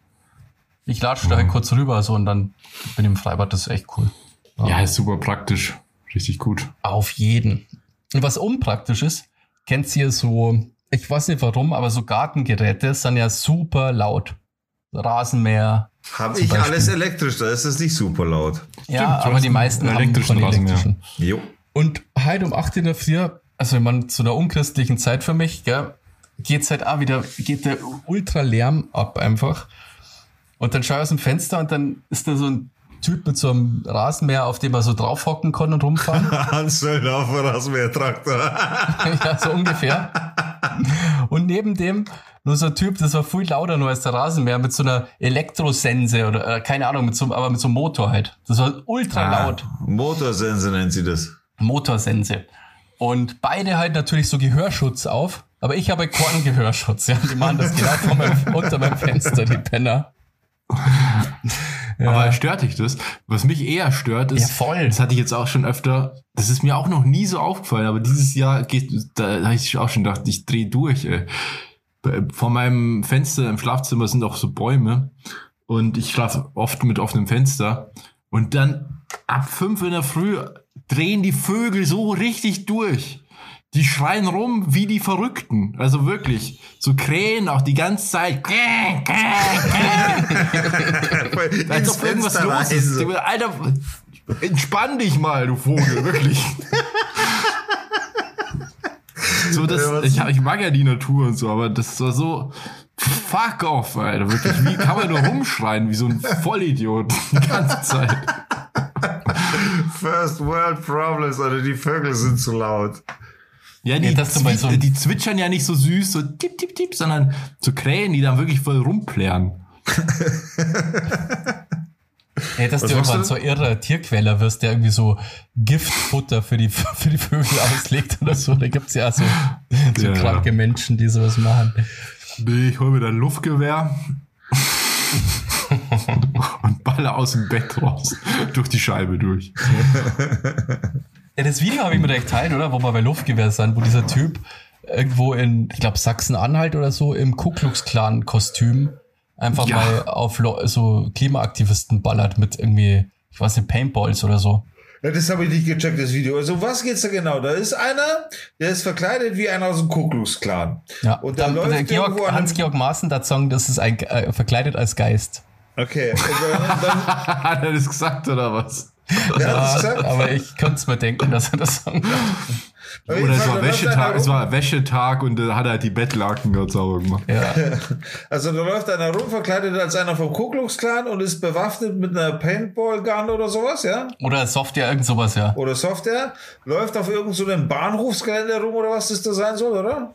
ich latsche da halt kurz rüber so und dann bin ich im Freibad. Das ist echt cool. Ja, ist super praktisch. Richtig gut. Auf jeden. Und was unpraktisch ist, kennt ihr so, ich weiß nicht warum, aber so Gartengeräte sind ja super laut. Rasenmäher. Habe ich Beispiel. alles elektrisch, da ist es nicht super laut. ja, du aber die meisten haben elektrischen von Rasenmäher. elektrischen. Jo. Und heute um 8 in der Früh, also man zu einer unchristlichen Zeit für mich, gell, geht's halt auch wieder, geht der Ultralärm ab einfach. Und dann schaue ich aus dem Fenster und dann ist da so ein Typ mit so einem Rasenmäher, auf dem man so draufhocken kann und rumfahren. Hans Söllner auf dem Rasenmäher-Traktor. ja, so ungefähr. Und neben dem nur so ein Typ, das war viel lauter nur als der Rasenmäher mit so einer Elektrosense oder äh, keine Ahnung, mit so, aber mit so einem Motor halt. Das war ultra Ah, laut. Motorsense nennt sie das. Motorsense. Und beide halt natürlich so Gehörschutz auf. Aber ich habe keinen Gehörschutz. Ja. Die machen das genau vor meinem, unter meinem Fenster, die Penner. Aber stört dich das? Was mich eher stört, ist, Ja, voll. das hatte ich jetzt auch schon öfter, das ist mir auch noch nie so aufgefallen, aber dieses Jahr geht, da, da habe ich auch schon gedacht, ich drehe durch, ey. Vor meinem Fenster im Schlafzimmer sind auch so Bäume und ich schlafe oft mit offenem Fenster und dann ab fünf in der Früh drehen die Vögel so richtig durch. Die schreien rum wie die Verrückten. Also wirklich. So Krähen auch die ganze Zeit. Als ob irgendwas los ist. so. Alter, entspann dich mal, du Vogel, wirklich. so, das, ich, ich mag ja die Natur und so, aber das war so. Fuck off, Alter, wirklich. Wie kann man nur rumschreien, wie so ein Vollidiot die ganze Zeit? First World Problems, oder die Vögel sind zu laut. Ja, die, Ja, zwi- so- die zwitschern ja nicht so süß, so tipp, tipp, tipp, sondern so Krähen, die dann wirklich voll rumplären. Ey, dass Was du irgendwann du? so irrer Tierquäler wirst, der irgendwie so Giftfutter für die, für die Vögel auslegt oder so. Da gibt's ja so, so Ja. kranke Menschen, die sowas machen. Nee, ich hol mir dann Luftgewehr und baller aus dem Bett raus, durch die Scheibe durch. Ja, das Video habe ich mir direkt teilt, oder? Wo wir bei Luftgewehr sind, wo dieser Typ irgendwo in, ich glaube, Sachsen-Anhalt oder so, im Ku Klux Klan-Kostüm einfach Ja. mal auf Lo- so Klimaaktivisten ballert mit irgendwie, ich weiß nicht, Paintballs oder so. Ja, das habe ich nicht gecheckt, das Video. Also, was geht's da genau? Da ist einer, der ist verkleidet wie einer aus dem Ku Klux Klan. Ja, Und da dann, läuft der Georg, Hans-Georg Maaßen, der Song, das ist ein, äh, verkleidet als Geist. Okay. Und dann, dann, Hat er das gesagt oder was? Gesagt? aber ich könnte es mir denken, dass er das Song Aber Oder es war, Wäschetag, es war Wäschetag und da hat er halt die Bettlaken ganz sauber gemacht. Ja. Also da läuft einer rum, verkleidet als einer vom Ku Klux Klan und ist bewaffnet mit einer Paintball-Gun oder sowas, ja? Oder Software, irgend sowas, ja. Oder Software. Läuft auf irgendeinem so einem Bahnhofsgelände rum oder was das da sein soll, oder?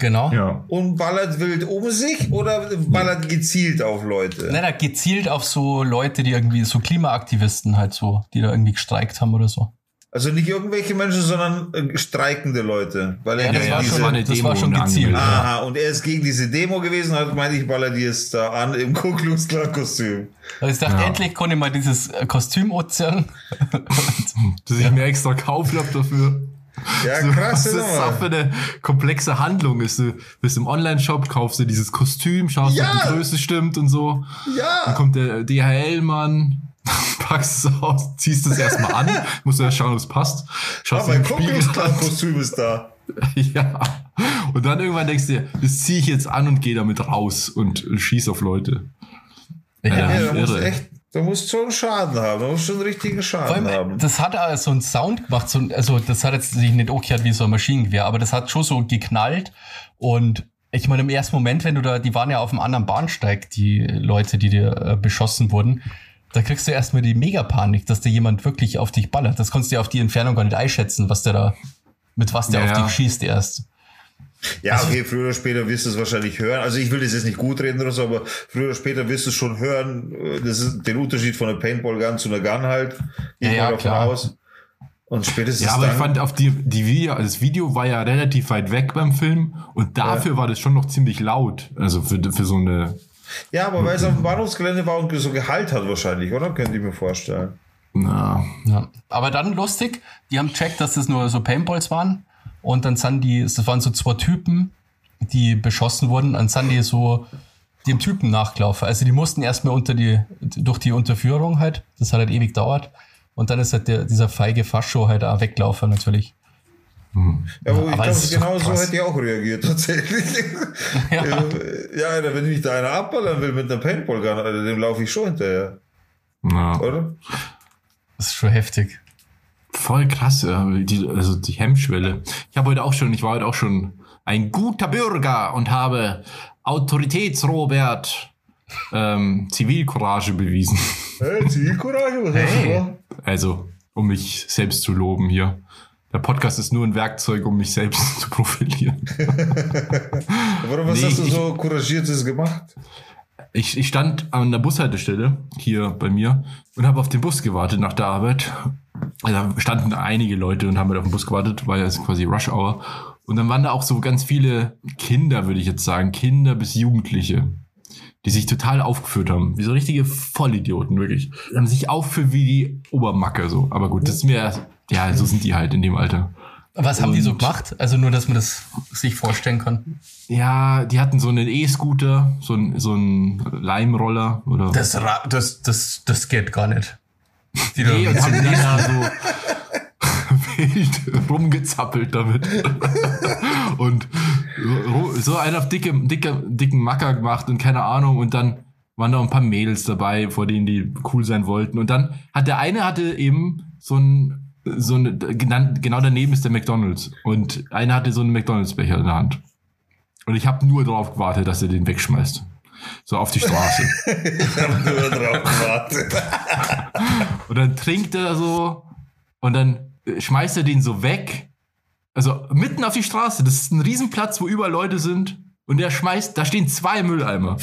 Genau. Ja. Und ballert wild um sich oder ballert gezielt auf Leute? Nein, er gezielt auf so Leute, die irgendwie so Klimaaktivisten halt so, die da irgendwie gestreikt haben oder so. Also nicht irgendwelche Menschen, sondern äh, streikende Leute. Weil er Ja, das war diese, schon, eine das Demo war schon gezielt. Aha, und er ist gegen diese Demo gewesen und hat gemeint, ich baller die jetzt da an im Ku Klux Klan Kostüm. Also ich dachte, Ja. endlich konnte ich mal dieses äh, Kostüm anziehen. Dass ich mir extra kaufen hab dafür. Ja, So, krass, was das auch für eine komplexe Handlung ist. Du bist im Online-Shop, kaufst dir dieses Kostüm, schaust, Ja. ob die Größe stimmt und so. Dann Ja, kommt der DHL-Mann, packst es aus, ziehst es erstmal an, musst du erst schauen, ob es passt. Schaust aber in ein den Ku Spiegel Klux Klan an. Kostüm ist da. Ja. Und dann irgendwann denkst du dir, das ziehe ich jetzt an und gehe damit raus und schieß auf Leute. Ja. Ja. Ja, da musst irre. echt, da musst schon einen Schaden haben. Da musst schon einen richtigen Vor Schaden allem, haben. das hat auch so einen Sound gemacht, so, ein- also das hat jetzt sich nicht angehört wie so ein Maschinengewehr, aber das hat schon so geknallt und ich meine, im ersten Moment, wenn du da, die waren ja auf einem anderen Bahnsteig, die Leute, die dir äh, beschossen wurden, da kriegst du erstmal die Megapanik, dass da jemand wirklich auf dich ballert. Das konntest du ja auf die Entfernung gar nicht einschätzen, was der da, mit was der Ja, auf dich schießt erst. Ja, okay, früher oder später wirst du es wahrscheinlich hören. Also ich will das jetzt nicht gut reden oder so, aber früher oder später wirst du es schon hören. Das ist den Unterschied von einer Paintball-Gun zu einer Gun halt. Ja, ich ja, davon klar. aus. Und spätestens Ja, aber dann, ich fand auf die, die Video, also das Video war ja relativ weit weg beim Film und dafür war das schon noch ziemlich laut. Also für, für so eine, ja, aber weil es auf dem Bahnhofsgelände war und so Gehalt hat wahrscheinlich, oder? Könnte ich mir vorstellen. na, Ja. Aber dann lustig, die haben checkt, dass das nur so Paintballs waren. Und dann sind die, das waren so zwei Typen, die beschossen wurden. Dann sind die so dem Typen nachgelaufen. Also die mussten erstmal unter die, durch die Unterführung halt. Das hat halt ewig dauert. Und dann ist halt der, dieser feige Fascho halt auch weglaufen natürlich. Ja, aber ich aber glaube, genau so hätte ich auch reagiert, tatsächlich. Ja. Äh, ja, Alter, wenn mich da einer abballern will mit einer Paintball-Gun, Alter, dem laufe ich schon hinterher, na. oder? Das ist schon heftig. Voll krass, die, also die Hemmschwelle. Ich habe heute auch schon, ich war heute auch schon ein guter Bürger und habe Autoritätsrobert ähm, Zivilcourage bewiesen. Hey, Zivilcourage, was Hey. Also, um mich selbst zu loben hier. Der Podcast ist nur ein Werkzeug, um mich selbst zu profilieren. Warum Nee, hast du so Couragiertes gemacht? Ich, ich stand an der Bushaltestelle hier bei mir und habe auf den Bus gewartet nach der Arbeit. Da standen einige Leute und haben halt auf den Bus gewartet, war ja quasi Rush Hour. Und dann waren da auch so ganz viele Kinder, würde ich jetzt sagen, Kinder bis Jugendliche, die sich total aufgeführt haben. Wie so richtige Vollidioten, wirklich. Die haben sich aufgeführt wie die Obermacke so. Aber gut, das ist mir, ja, so sind die halt in dem Alter. Was haben die so Und- gemacht? Also nur, dass man das sich vorstellen kann. Ja, die hatten so einen E-Scooter, so einen, so einen Leimroller oder. Das, das, das, das geht gar nicht. Die Nee, und haben dann da so wild rumgezappelt damit. und so einen auf dicke, dicke, dicken Macker gemacht und keine Ahnung. Und dann waren da ein paar Mädels dabei, vor denen die cool sein wollten. Und dann hat der eine hatte eben so ein, so eine, genau daneben ist der McDonalds. Und einer hatte so einen McDonalds-Becher in der Hand. Und ich habe nur darauf gewartet, dass er den wegschmeißt. So auf die Straße. Nur drauf gewartet. Und dann trinkt er so und dann äh, schmeißt er den so weg. Also mitten auf die Straße. Das ist ein Riesenplatz, wo überall Leute sind. Und er schmeißt, da stehen zwei Mülleimer.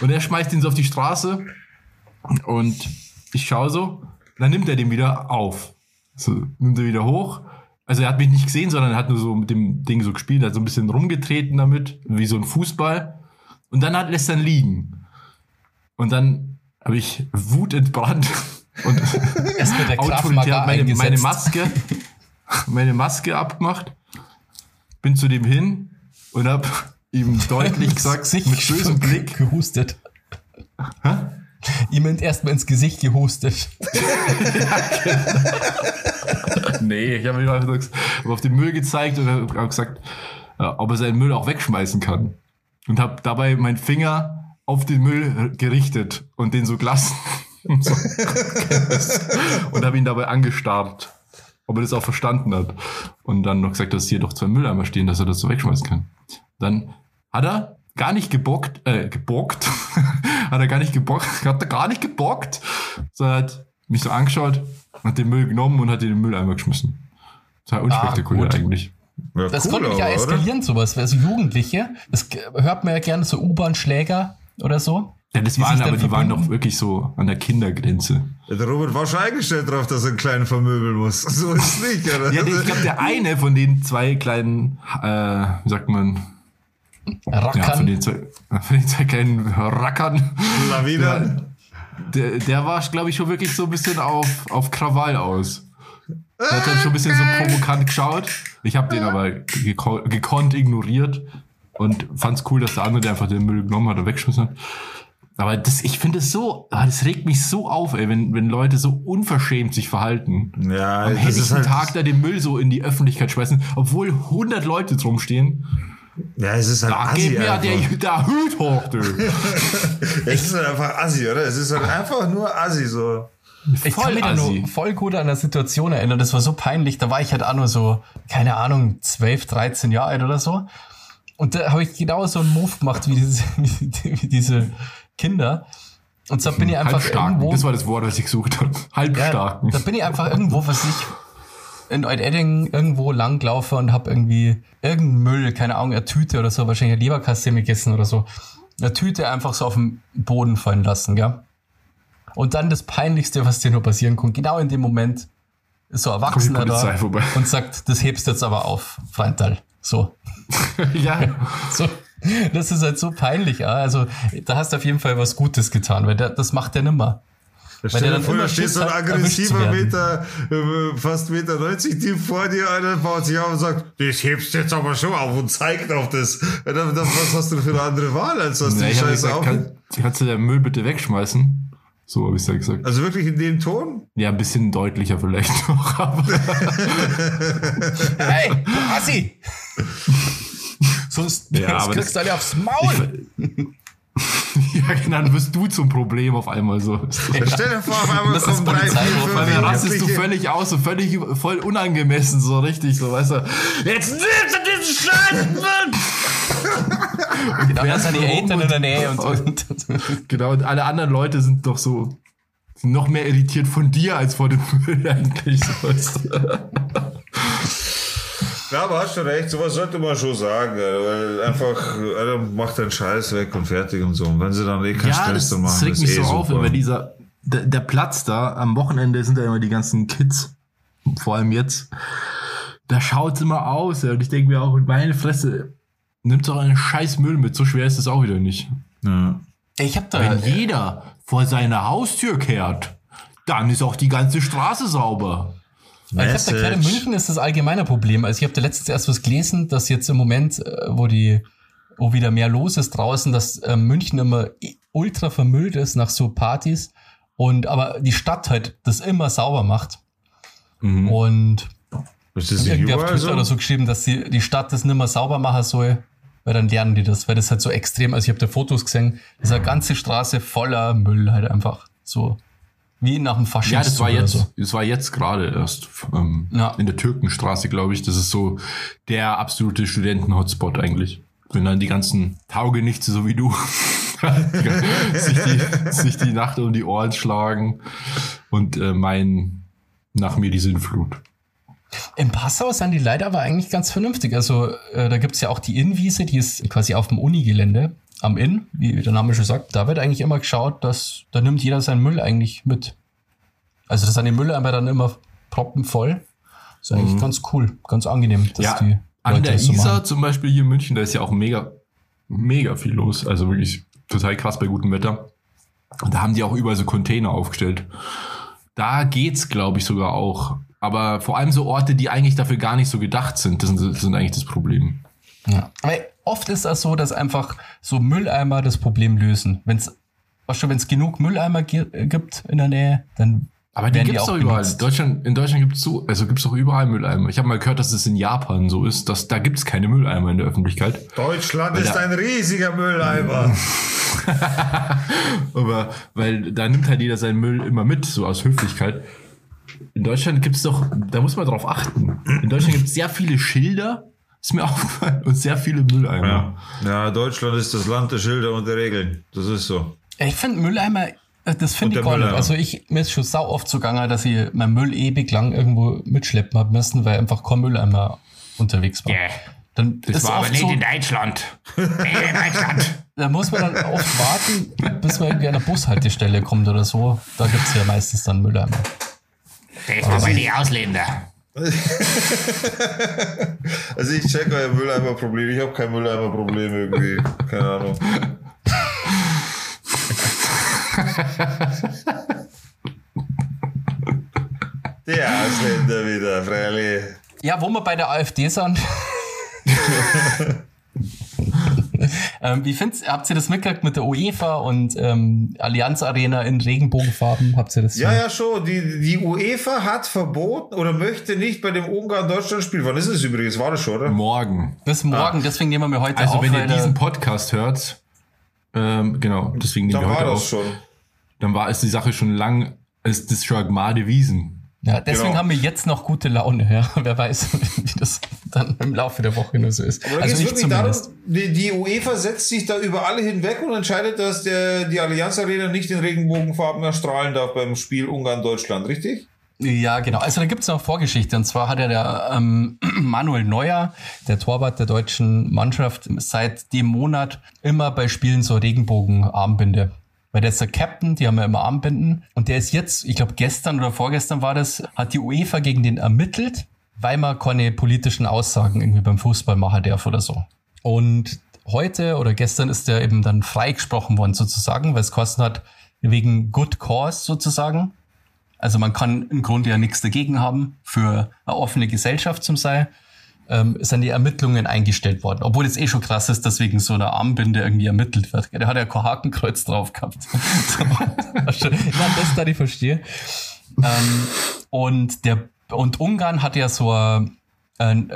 Und er schmeißt den so auf die Straße. Und ich schaue so. Dann nimmt er den wieder auf. So, nimmt er wieder hoch. Also er hat mich nicht gesehen, sondern er hat nur so mit dem Ding so gespielt, hat so ein bisschen rumgetreten damit, wie so ein Fußball. Und dann hat, lässt er ihn liegen. Und dann habe ich Wut entbrannt und autoritär meine, meine Maske, meine Maske abgemacht, bin zu dem hin und habe ihm deutlich gesagt, mit bösem Blick, gehustet. Ihm erstmal ins Gesicht gehustet. nee, ich habe ihm einfach auf den Müll gezeigt und habe gesagt, äh, ob er seinen Müll auch wegschmeißen kann. Und habe dabei meinen Finger auf den Müll gerichtet und den so gelassen. und habe ihn dabei angestarrt, ob er das auch verstanden hat. Und dann noch gesagt, dass hier doch zwei Mülleimer stehen, dass er das so wegschmeißen kann. Dann hat er gar nicht gebockt, äh, gebockt, hat er gar nicht gebockt, hat er gar nicht gebockt, sondern hat mich so angeschaut, hat den Müll genommen und hat den in den Mülleimer geschmissen. Total unspektakulär gut. eigentlich. Ja, Das cool, konnte mich ja aber, oder? eskalieren, sowas. Also Jugendliche, das hört man ja gerne so U-Bahn-Schläger oder so. Ja, das Die waren aber, die waren doch wirklich so an der Kindergrenze. Ja, Der Robert war schon eingestellt drauf, dass er einen kleinen vermöbeln muss. So ist es nicht, oder? Ja, ich glaube, der eine von den zwei kleinen, äh, wie sagt man, ja, Rackern. den zwei, von den zwei kleinen Rackern, Lawine. der, der war, glaube ich, schon wirklich so ein bisschen auf, auf Krawall aus. Der hat dann schon ein bisschen so provokant geschaut. Ich habe den aber geko gekonnt ignoriert und fand's cool, dass der andere, der einfach den Müll genommen hat und weggeschmissen hat. Aber das, ich finde es so, ah, das regt mich so auf, ey, wenn, wenn Leute so unverschämt sich verhalten. Ja, Am das helllichten ist halt, Tag da den Müll so in die Öffentlichkeit schmeißen, obwohl 100 Leute drum stehen. Ja, es ist halt Da assi geht mir einfach. der, der Hut hoch, du. Es ist halt einfach assi, oder? Es ist halt einfach nur assi, so. Ich kann mich da assi. nur voll gut an der Situation erinnern. Das war so peinlich. Da war ich halt auch nur so, keine Ahnung, 12, 13 Jahre alt oder so. Und da habe ich genau so einen Move gemacht wie diese, wie diese Kinder. Und da bin ich einfach irgendwo. das war das Wort, was ich gesucht habe. Ja, Halbstarken. da bin ich einfach irgendwo, was ich in Eutedding irgendwo langlaufe und habe irgendwie irgendeinen Müll, keine Ahnung, eine Tüte oder so, wahrscheinlich eine Leberkasse gegessen oder so, eine Tüte einfach so auf den Boden fallen lassen, gell? Und dann das Peinlichste, was dir nur passieren kann, genau in dem Moment ist so Erwachsener da vorbei. und sagt, das hebst du jetzt aber auf, Freintal. So. ja. so. Das ist halt so peinlich. Also, da hast du auf jeden Fall was Gutes getan, weil das macht der nimmer. Da der dann immer steht so ein aggressiver. Meter, äh, fast Meter 90 Typ vor dir, einer baut sich auf und sagt, das hebst du jetzt aber schon auf und zeigt auf das. Ja, was hast du für eine andere Wahl, als dass du Ja, die ich habe Scheiße gesagt, auf... kann, kannst du den Müll bitte wegschmeißen? So habe ich da gesagt. Also wirklich in dem Ton? Ja, ein bisschen deutlicher vielleicht noch, aber Hey, du Assi! Sonst, Ja, kriegst du alle aufs Maul. ja, genau, dann wirst du zum Problem auf einmal so. Stell dir vor, auf einmal Das ist kommen drei, vier, Weil dann rastest du völlig aus, so völlig voll unangemessen, so richtig, so weißt du. Jetzt nimmst du diesen Scheiß Genau, da sind die Eltern in und- der Nähe und, und, Genau, und alle anderen Leute sind doch so sind noch mehr irritiert von dir als vor dem Müll eigentlich. So, weißt du. Ja, aber hast du recht, sowas sollte man schon sagen, weil einfach, Alter, mach deinen Scheiß weg und fertig und so. Und wenn sie dann eh keinen Ja, Stress dann machen, das regt mich ist so eh auf, super. weil dieser, der, der Platz da, am Wochenende sind da immer die ganzen Kids, vor allem jetzt, da schaut's immer aus, ja, und ich denke mir auch, meine Fresse, nimmt doch einen scheiß Müll mit, so schwer ist es auch wieder nicht. Ja. Ich habe da. Wenn jeder vor seiner Haustür kehrt, dann ist auch die ganze Straße sauber. Ich habe da gehört, in Message. München ist das allgemeine Problem. Also ich habe da letztens erst was gelesen, dass jetzt im Moment, äh, wo die, wo wieder mehr los ist draußen, dass äh, München immer ultra vermüllt ist nach so Partys und aber die Stadt halt das immer sauber macht. Mhm. Und Ist das irgendwie auf Twitter so? oder so geschrieben, dass die, die Stadt das nicht mehr sauber machen soll, weil dann lernen die das, weil das halt so extrem, also ich habe da Fotos gesehen, ist eine ganze Straße voller Müll halt einfach so. Wie nach dem Faschingszug Ja, das war jetzt, so. das war jetzt gerade erst ähm, Ja. in der Türkenstraße, glaube ich. Das ist so der absolute Studenten-Hotspot eigentlich. Wenn dann die ganzen Taugenichtse, so wie du, sich, die, sich die Nacht um die Ohren schlagen und äh, meinen, nach mir die Sinnflut. In Passau sind die Leute aber eigentlich ganz vernünftig. Also äh, da gibt's ja auch die Innenwiese, die ist quasi auf dem Unigelände am Inn, wie der Name schon sagt. Da wird eigentlich immer geschaut, dass da nimmt jeder seinen Müll eigentlich mit. Also das sind die Mülleimer dann immer proppenvoll. Ist eigentlich ganz cool, ganz angenehm, dass Mhm. Ja, die an Leute der das so Isar machen. zum Beispiel hier in München, da ist ja auch mega, mega viel los. Also wirklich total krass bei gutem Wetter. Und da haben die auch überall so Container aufgestellt. Da geht's, glaube ich, sogar auch. Aber vor allem so Orte, die eigentlich dafür gar nicht so gedacht sind, das sind, das sind eigentlich das Problem. Ja. Aber oft ist das so, dass einfach so Mülleimer das Problem lösen. Wenn's, weißt du, wenn es genug Mülleimer äh, gibt in der Nähe, dann Aber die gibt's auch doch überall. Deutschland, in Deutschland gibt's so, also gibt's doch überall Mülleimer. Ich habe mal gehört, dass es in Japan so ist, dass da gibt's keine Mülleimer in der Öffentlichkeit. Deutschland ist da- ein riesiger Mülleimer. Aber weil da nimmt halt jeder seinen Müll immer mit, so aus Höflichkeit. In Deutschland gibt's doch, da muss man drauf achten. In Deutschland gibt's sehr viele Schilder, ist mir aufgefallen, und sehr viele Mülleimer. ja. ja, Deutschland ist das Land der Schilder und der Regeln. Das ist so. Ich finde Mülleimer, äh, das finde ich der gar nicht. Also ich, mir ist schon sau oft zugange, dass ich mein Müll ewig lang irgendwo mitschleppen hab müssen, weil einfach kein Mülleimer unterwegs war. Yeah. Dann Das ist war aber nicht so, in Deutschland. in Deutschland. da muss man dann oft warten, bis man irgendwie an einer Bushaltestelle kommt oder so. Da gibt's ja meistens dann Mülleimer. Das ist aber die Ausländer. Also ich check euer Mülleimer-Problem. Ich habe kein Mülleimer-Problem irgendwie. Keine Ahnung. Der Ausländer wieder, freilich. Ja, wo wir bei der AfD sind. ähm, wie find's, habt ihr das mitgekriegt mit der UEFA und ähm, Allianz Arena in Regenbogenfarben? Habt ihr das? Ja, ja, schon. Die, die UEFA hat verboten oder möchte nicht bei dem Ungarn-Deutschland-Spiel. Wann ist es übrigens? War das schon, oder? Morgen. Bis morgen, deswegen nehmen wir heute Also auf. wenn ihr diesen Podcast hört, ähm, genau, deswegen nehmen Dann wir war heute das auf. schon. Dann war es die Sache schon lang, ist das schon Gmade Wiesen. ja, deswegen genau. haben wir jetzt noch gute Laune. Ja. Wer weiß, wie das dann im Laufe der Woche nur so ist. Aber Also wirklich zumindest. darum, die, die UEFA setzt sich da über alle hinweg und entscheidet, dass der, die Allianz Arena nicht in Regenbogenfarben erstrahlen darf beim Spiel Ungarn-Deutschland, richtig? Ja, genau. Also da gibt's noch Vorgeschichte. Und zwar hat ja der ähm, Manuel Neuer, der Torwart der deutschen Mannschaft, seit dem Monat immer bei Spielen so Regenbogenarmbinde. Weil der ist der Captain, die haben ja immer Armbinden. Und der ist jetzt, ich glaube gestern oder vorgestern war das, hat die UEFA gegen den ermittelt, weil man keine politischen Aussagen irgendwie beim Fußball machen darf oder so. Und heute oder gestern ist der eben dann freigesprochen worden sozusagen, weil es kosten hat wegen Good Cause sozusagen. Also man kann im Grunde ja nichts dagegen haben für eine offene Gesellschaft zum Sei. Ähm, sind die Ermittlungen eingestellt worden. Obwohl es eh schon krass ist, dass wegen so einer Armbinde irgendwie ermittelt wird. Der hat ja kein Hakenkreuz drauf gehabt. So, Na, das da ich verstehe. Ähm, und der und Ungarn hat ja so ein,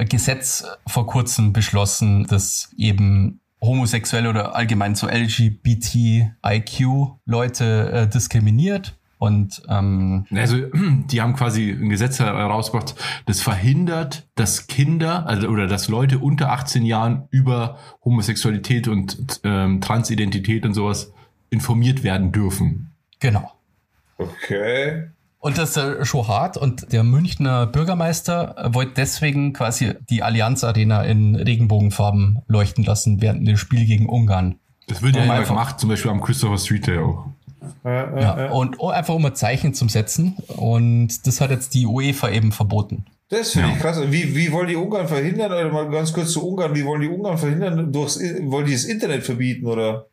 Gesetz vor kurzem beschlossen, das eben homosexuelle oder allgemein so LGBTIQ-Leute äh, diskriminiert. Und ähm, Also, die haben quasi ein Gesetz herausgebracht, das verhindert, dass Kinder, also oder dass Leute unter 18 Jahren über Homosexualität und ähm, Transidentität und sowas informiert werden dürfen. genau. Okay. Und das ist äh, schon hart. Und der Münchner Bürgermeister äh, wollte deswegen quasi die Allianz Arena in Regenbogenfarben leuchten lassen während dem Spiel gegen Ungarn. Das wird ja Um immer einfach- gemacht, zum Beispiel am Christopher Street Day auch. Ja, und oh, einfach um ein Zeichen zum Setzen. Und das hat jetzt die UEFA eben verboten. Das finde Ja. ich krass. Wie, wie wollen die Ungarn verhindern? Oder mal ganz kurz zu Ungarn. Wie wollen die Ungarn verhindern? Durchs, wollen die das Internet verbieten oder?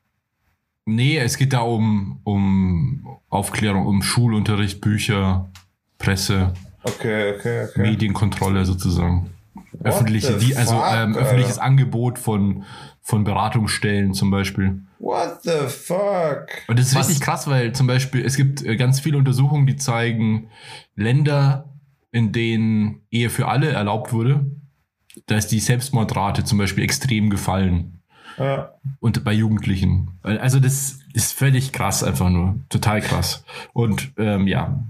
Nee, es geht da um, um Aufklärung, um Schulunterricht, Bücher, Presse, Okay, okay, okay. Medienkontrolle sozusagen. Öffentliche, die, also ähm, Alter? öffentliches Angebot von, von Beratungsstellen zum Beispiel. What the fuck? Und das ist Was- richtig krass, weil zum Beispiel es gibt äh, ganz viele Untersuchungen, die zeigen, Länder, in denen Ehe für alle erlaubt wurde, da ist die Selbstmordrate zum Beispiel extrem gefallen. Ja. Und bei Jugendlichen. Also das ist völlig krass einfach nur. Total krass. Und ähm, ja.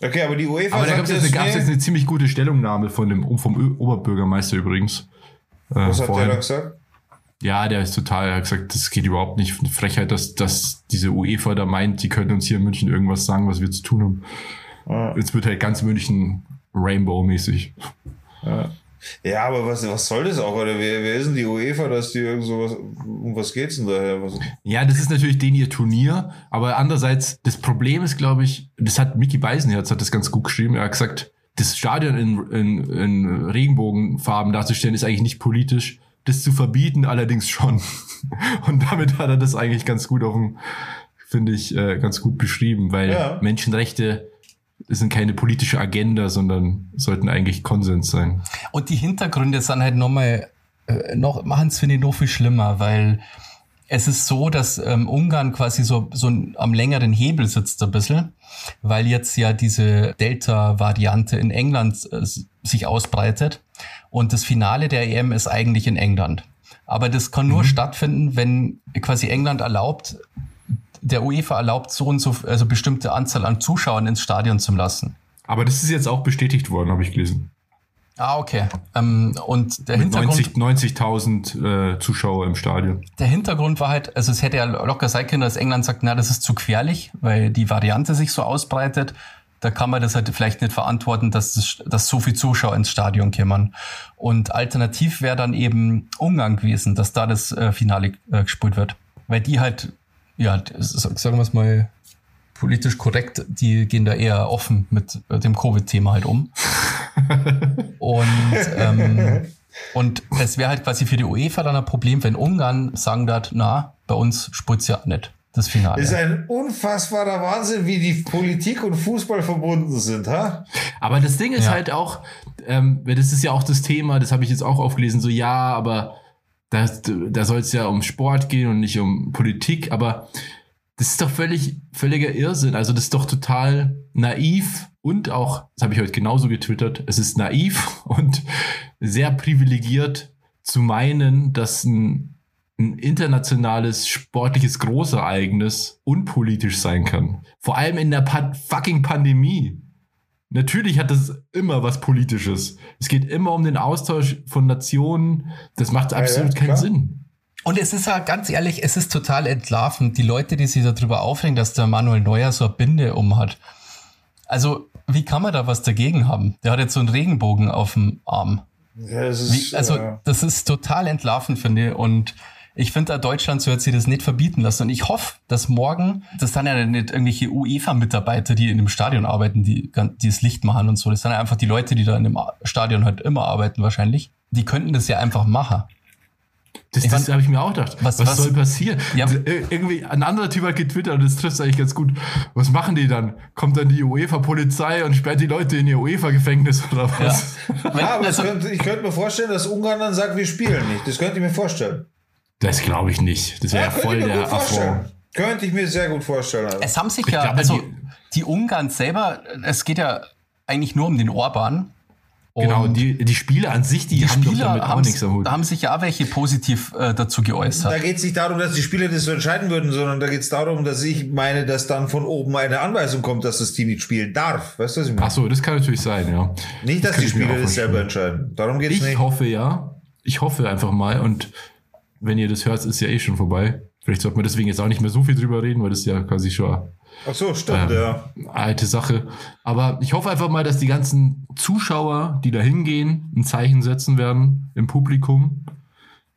Okay, aber die UEFA Aber da gab es jetzt, gab's jetzt nee. eine ziemlich gute Stellungnahme von dem, vom Oberbürgermeister übrigens. Äh, Was hat der da gesagt? Ja, der ist total, er hat gesagt, das geht überhaupt nicht. Eine Frechheit, dass, dass diese UEFA da meint, die können uns hier in München irgendwas sagen, was wir zu tun haben. Ja. Jetzt wird halt ganz München Rainbow-mäßig. Ja. Ja, aber was, was soll das auch? Oder wer, wer ist denn die UEFA, dass die irgend sowas, um was geht's denn daher? Was, Ja, das ist natürlich denen ihr Turnier, aber andererseits, das Problem ist, glaube ich, das hat Mickey Beisenherz hat das ganz gut geschrieben. Er hat gesagt, das Stadion in, in, in Regenbogenfarben darzustellen, ist eigentlich nicht politisch. Das zu verbieten allerdings schon. Und damit hat er das eigentlich ganz gut auf dem, finde ich, äh, ganz gut beschrieben, weil Ja. Menschenrechte sind keine politische Agenda, sondern sollten eigentlich Konsens sein. Und die Hintergründe sind halt nochmal, äh, noch, machen es, finde ich, noch viel schlimmer, weil es ist so, dass ähm, Ungarn quasi so, so am längeren Hebel sitzt ein bisschen, weil jetzt ja diese Delta-Variante in England äh, sich ausbreitet und das Finale der EM ist eigentlich in England. Aber das kann nur stattfinden, wenn quasi England erlaubt, der UEFA erlaubt so und so, also bestimmte Anzahl an Zuschauern ins Stadion zu lassen. Aber das ist jetzt auch bestätigt worden, habe ich gelesen. Ah, okay. Ähm, und der Mit Hintergrund, 90 90.000 äh, Zuschauer im Stadion. der Hintergrund war halt, also es hätte ja locker sein können, dass England sagt, na, das ist zu gefährlich, weil die Variante sich so ausbreitet. Da kann man das halt vielleicht nicht verantworten, dass, das, dass so viel Zuschauer ins Stadion kämen. Und alternativ wäre dann eben Ungarn gewesen, dass da das äh, Finale äh, gespielt wird. Weil die halt, ja, sag- sagen wir es mal politisch korrekt, die gehen da eher offen mit äh, dem Covid-Thema halt um. Und, ähm, und es wäre halt quasi für die UEFA dann ein Problem, wenn Ungarn sagen darf, na, bei uns spielt's ja nicht das Finale. ist ein unfassbarer Wahnsinn, wie die Politik und Fußball verbunden sind, ha? Aber das Ding ist Ja. halt auch, ähm, das ist ja auch das Thema, das habe ich jetzt auch aufgelesen, so ja, aber da, da soll es ja um Sport gehen und nicht um Politik, aber das ist doch völlig, völliger Irrsinn. Also das ist doch total naiv und auch, das habe ich heute genauso getwittert, es ist naiv und sehr privilegiert zu meinen, dass ein, ein internationales sportliches Großereignis unpolitisch sein kann. Vor allem in der pa fucking Pandemie. Natürlich hat das immer was Politisches. Es geht immer um den Austausch von Nationen. Das macht ja, absolut keinen klar. Sinn. Und es ist ja ganz ehrlich, es ist total entlarvend. Die Leute, die sich darüber aufregen, dass der Manuel Neuer so eine Binde um hat. Also, wie kann man da was dagegen haben? Der hat jetzt so einen Regenbogen auf dem Arm. Ja, das ist, Wie, also, das ist total entlarvend, finde ich. Und ich finde, da Deutschland sollte sich das nicht verbieten lassen. Und ich hoffe, dass morgen, das sind ja nicht irgendwelche UEFA-Mitarbeiter, die in dem Stadion arbeiten, die, die das Licht machen und so. Das sind ja einfach die Leute, die da in dem Stadion halt immer arbeiten, wahrscheinlich. Die könnten das ja einfach machen. Das, Ich das habe ich mir auch gedacht. Was- Was, was- soll passieren? Ja. Ja. was? Wenn, ja, aber also, es könnte, ich könnte mir vorstellen, dass Ungarn dann sagt, wir spielen nicht. Das könnte ich mir vorstellen. Das glaube ich nicht. Das wäre ja, voll ich der. Affront. Könnte ich mir sehr gut vorstellen. Also. es haben sich Ich ja, glaube, also die- die Ungarn selber, es geht ja eigentlich nur um den Orban. Genau, Und die, die Spiele an sich, die, die haben doch Spieler damit auch haben, nichts Hut. da haben sich ja auch welche positiv äh, dazu geäußert. Da geht es nicht darum, dass die Spieler das so entscheiden würden, sondern da geht es darum, dass ich meine, dass dann von oben eine Anweisung kommt, dass das Team nicht spielen darf. Weißt du, was ich meine? Ach so, das kann natürlich sein, ja. nicht, dass die ich Spieler das selber entscheiden. Darum geht es Ich nicht. hoffe ja. Ich hoffe einfach mal. Und wenn ihr das hört, ist ja eh schon vorbei. Vielleicht sollte man deswegen jetzt auch nicht mehr so viel drüber reden, weil das ist ja quasi schon Ach so, stimmt, Ähm, ja. alte Sache. Aber ich hoffe einfach mal, dass die ganzen Zuschauer, die da hingehen, ein Zeichen setzen werden im Publikum.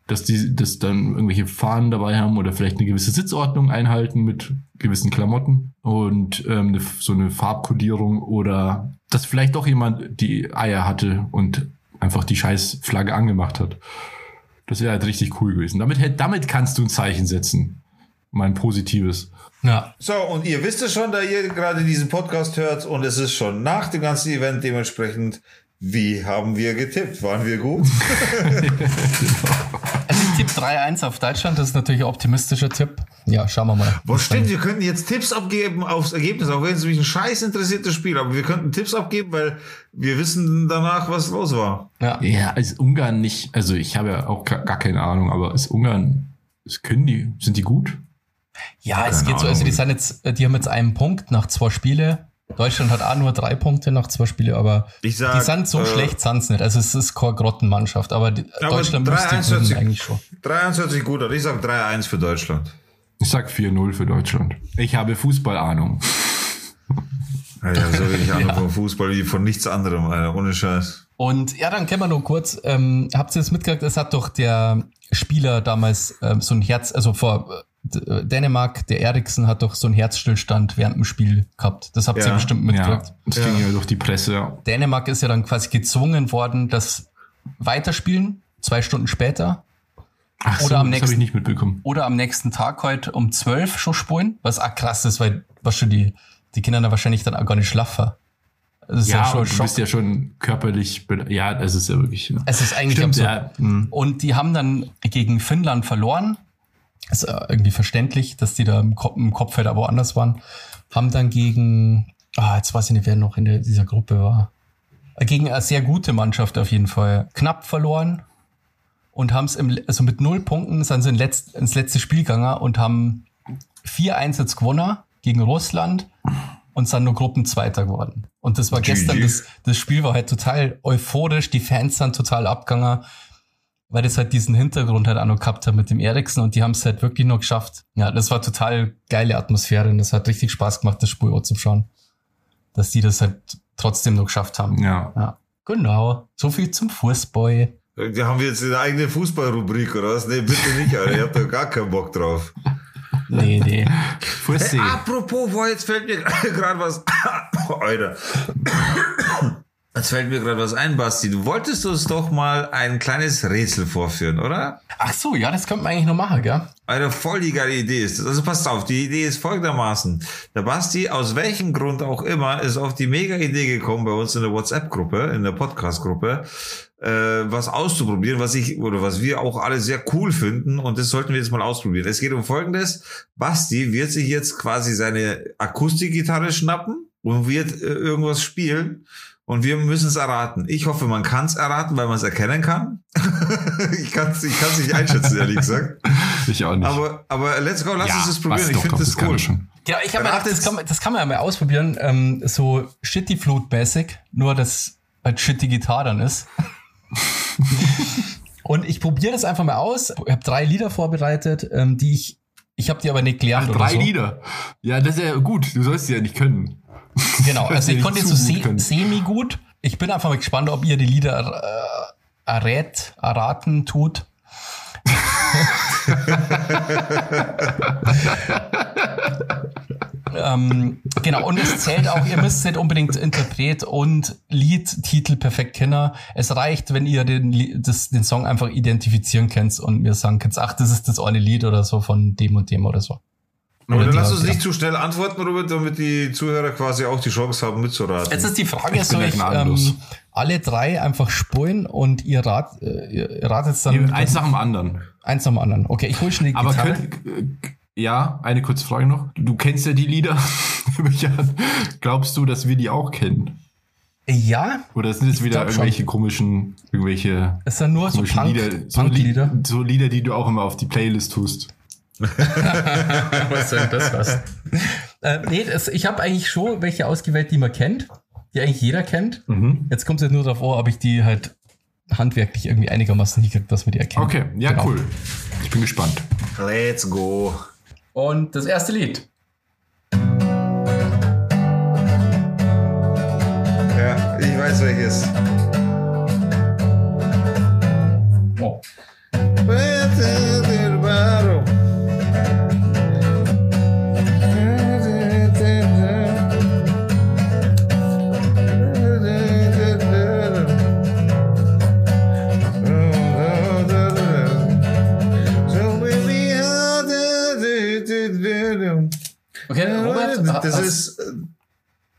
Dass die das dann irgendwelche Fahnen dabei haben oder vielleicht eine gewisse Sitzordnung einhalten mit gewissen Klamotten und ähm, so eine Farbkodierung oder dass vielleicht doch jemand die Eier hatte und einfach die scheiß Flagge angemacht hat. Das wäre halt richtig cool gewesen. Damit, damit kannst du ein Zeichen setzen. Mal ein positives. Ja. So, und ihr wisst es schon, da ihr gerade diesen Podcast hört und es ist schon nach dem ganzen Event dementsprechend. Wie haben wir getippt? Waren wir gut? Also ich tippe 3-1 auf Deutschland, das ist natürlich ein optimistischer Tipp. Ja, schauen wir mal. Was stimmt, wir könnten jetzt Tipps abgeben aufs Ergebnis, auch wenn es mich ein scheiß interessiertes Spiel, aber wir könnten Tipps abgeben, weil wir wissen danach, was los war. Ja. Ja, ist Ungarn nicht, also ich habe ja auch gar keine Ahnung, aber ist Ungarn, ist, können die, sind die gut? Ja, es Keine geht so, also die Ahnung. sind jetzt, die haben jetzt einen Punkt nach zwei Spiele. Deutschland hat auch nur drei Punkte nach zwei Spiele, aber Ich sag, die sind so äh, schlecht sind's nicht. Also es ist keine Grottenmannschaft, aber, die, Aber Deutschland 3-1 müsste hört gewinnen sich- eigentlich schon. 3-1 hört sich gut an. Ich sag 3-1 für Deutschland. Ich sag 4-0 für Deutschland. Ich habe Fußballahnung. Alter, so wenig Ahnung vom Fußball wie von nichts anderem, Alter. Ohne Scheiß. Und ja, dann können wir nur kurz, ähm, habt ihr das mitgekriegt, es hat doch der Spieler damals ähm, so ein Herz, also vor Dänemark, der Eriksen hat doch so einen Herzstillstand während dem Spiel gehabt. Das habt ihr Ja. bestimmt mitgekriegt. Ja, das ging ja durch die Presse, ja. Dänemark ist ja dann quasi gezwungen worden, das weiterspielen, zwei Stunden später. Ach Oder am das habe nächsten- ich nicht mitbekommen. Oder am nächsten Tag heute um 12 schon spulen, was auch krass ist, weil was schon die, die Kinder da wahrscheinlich dann auch gar nicht schlafen. Das ist ja, Ja, schon du bist ja schon körperlich, ja, das ist ja wirklich. Ja. es ist eigentlich Stimmt, absurd. ja. Hm. Und die haben dann gegen Finnland verloren. Ist äh, irgendwie verständlich, dass die da im Kopf, im Kopf halt aber woanders waren. Haben dann gegen, ah, jetzt weiß ich nicht, wer noch in der, dieser Gruppe war. Äh, Gegen eine sehr gute Mannschaft auf jeden Fall. Knapp verloren. Und haben es im, also mit null Punkten sind sie in letzt, ins letzte Spiel gegangen und haben 4-1 jetzt gewonnen gegen Russland und sind nur Gruppenzweiter geworden. Und das war gestern, das, das Spiel war halt total euphorisch, die Fans sind total abgegangen, weil das halt diesen Hintergrund halt auch noch gehabt hat mit dem Eriksen und die haben es halt wirklich noch geschafft. Ja, das war total geile Atmosphäre und das hat richtig Spaß gemacht, das Spiel auch zu schauen. Dass die das halt trotzdem noch geschafft haben. Ja. Ja, genau. So viel zum Fußball. Da haben wir jetzt eine eigene Fußballrubrik, oder was? Nee, bitte nicht, Alter. Ich hab da gar keinen Bock drauf. Nee, nee. Fussi. Hey, apropos, boah, jetzt fällt mir gerade was. Alter. Jetzt fällt mir gerade was ein, Basti. Du wolltest uns doch mal ein kleines Rätsel vorführen, oder? Ach so, ja, das könnte man eigentlich noch machen, gell? Alter, voll die geile Idee ist das. Also passt auf, die Idee ist folgendermaßen. Der Basti, aus welchem Grund auch immer, ist auf die mega Idee gekommen bei uns in der WhatsApp-Gruppe, in der Podcast-Gruppe, äh, was auszuprobieren, was ich, oder was wir auch alle sehr cool finden. Und das sollten wir jetzt mal ausprobieren. Es geht um Folgendes. Basti wird sich jetzt quasi seine Akustikgitarre schnappen und wird äh, irgendwas spielen. Und wir müssen es erraten. Ich hoffe, man kann es erraten, weil man es erkennen kann. ich kann es ich kann's nicht einschätzen, ehrlich gesagt. Ich auch nicht. Aber, aber let's go, lass ja, uns das probieren. Ich finde das cool. schon. Ja, ich habe mir gedacht, das kann, man- das kann man ja mal ausprobieren. Ähm, so Shitty Flute-mäßig, nur dass halt Shitty Gitarre dann ist. Und ich probiere das einfach mal aus. Ich habe drei Lieder vorbereitet, ähm, die ich, ich habe die aber nicht gelernt Ach, oder drei so. Lieder. Ja, das ist ja gut. Du sollst sie ja nicht können. Genau, also ich konnte jetzt so zu gut se können. semi gut. Ich bin einfach mal gespannt, ob ihr die Lieder äh, errät, erraten tut. ähm, genau, und es zählt auch, ihr müsst nicht unbedingt Interpret und Liedtitel perfekt kennen. Es reicht, wenn ihr den, das, den Song einfach identifizieren könnt und mir sagen könnt, ach, das ist das eine Lied oder so von dem und dem oder so. Aber Oder dann lass uns ja. nicht zu schnell antworten, Robert, damit die Zuhörer quasi auch die Chance haben mitzuraten. Jetzt ist die Frage, Ich soll ja ich ähm, alle drei einfach spulen und ihr, rat, äh, ihr ratet dann Eins nach dem anderen. eins nach dem anderen. Okay, ich hole schon die Aber Gitarre. könnt, ja, eine kurze Frage noch. Du kennst ja die Lieder. Glaubst du, dass wir die auch kennen? ja, Oder sind es wieder glaub schon. irgendwelche komischen, irgendwelche es sind nur so Punk, Lieder, so, Punk-Lieder. Lieder, so Lieder, die du auch immer auf die Playlist tust? was soll das was? äh, nee, das, ich habe eigentlich schon welche ausgewählt, die man kennt, die eigentlich jeder kennt. Mhm. Jetzt kommt es halt nur darauf an, ob ich die halt handwerklich irgendwie einigermaßen hingekriegt, dass wir die erkennen. Okay, ja, Genau. cool. Ich bin gespannt. Let's go. Und das erste Lied. Ja, ich weiß welches. Das hast- ist. äh,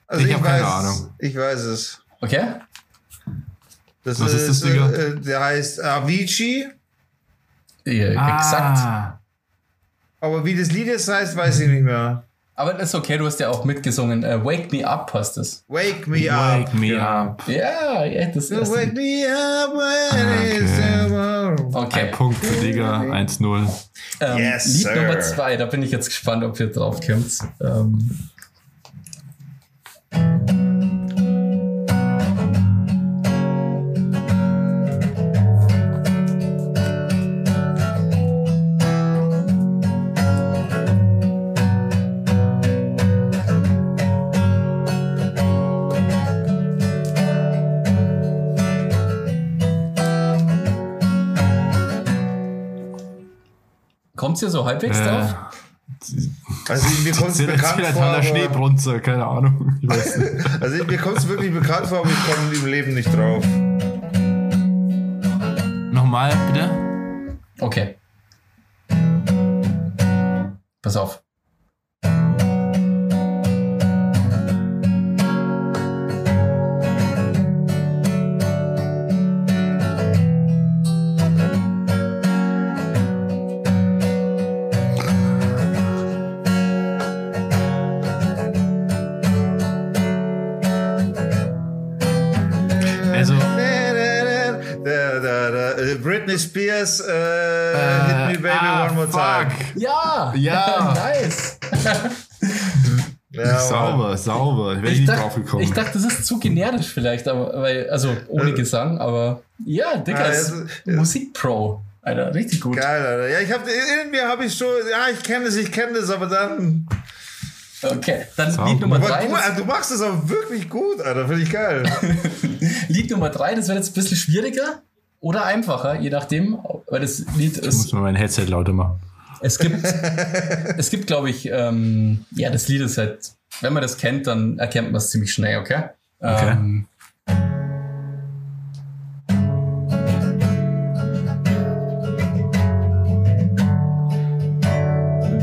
Also Ich ich, hab keine weiß, Ahnung. Ich weiß es. Okay. Das Was ist das, Digga? äh, Der heißt Avicii. Ja, Exakt. Ah, Aber wie das Lied jetzt heißt, weiß ich nicht mehr. Aber das ist okay, du hast ja auch mitgesungen. Äh, Wake Me Up heißt es. Wake me up. Wake me up. Ja, ja, das erste Wake Lied. me up when it's Okay. tomorrow. Okay. Ein Punkt für Digga, 1-0. Ähm, Yes, Lied sir. Nummer zwei, da bin ich jetzt gespannt, ob ihr drauf kommt. Ähm, Kommt ihr so halbwegs drauf? Also mir kommt es bekannt vor. an der Schneebrunze, keine Ahnung. Ich weiß nicht. also mir kommt es wirklich bekannt vor, aber ich komme im Leben nicht drauf. Nochmal, bitte? Okay. Pass auf. Britney Spears, äh, Hit Me Baby ah, One More Time. fuck. Ja! Ja. nice! Ja, sauber, sauber. Wäre ich nicht drauf gekommen. ich dachte, das ist zu generisch vielleicht, aber weil, also ohne Äh. Gesang, aber ja, Digga, Ah, ist also, ja. Musikpro. Alter, richtig gut. Geil, Alter. Ja, ich hab, in mir habe ich schon, ja, ich kenne das, ich kenne das, aber dann. Okay, dann. Lied Nummer Aber drei. Alter, du machst das auch wirklich gut, Alter. Finde ich geil. Lied Nummer drei, das wird jetzt ein bisschen schwieriger oder einfacher, je nachdem, weil das Lied Ich muss ist. mal mein Headset lauter machen. Es gibt, es gibt, glaube ich, ähm, ja, das Lied ist halt, wenn man das kennt, dann erkennt man es ziemlich schnell, okay? Okay. Ähm,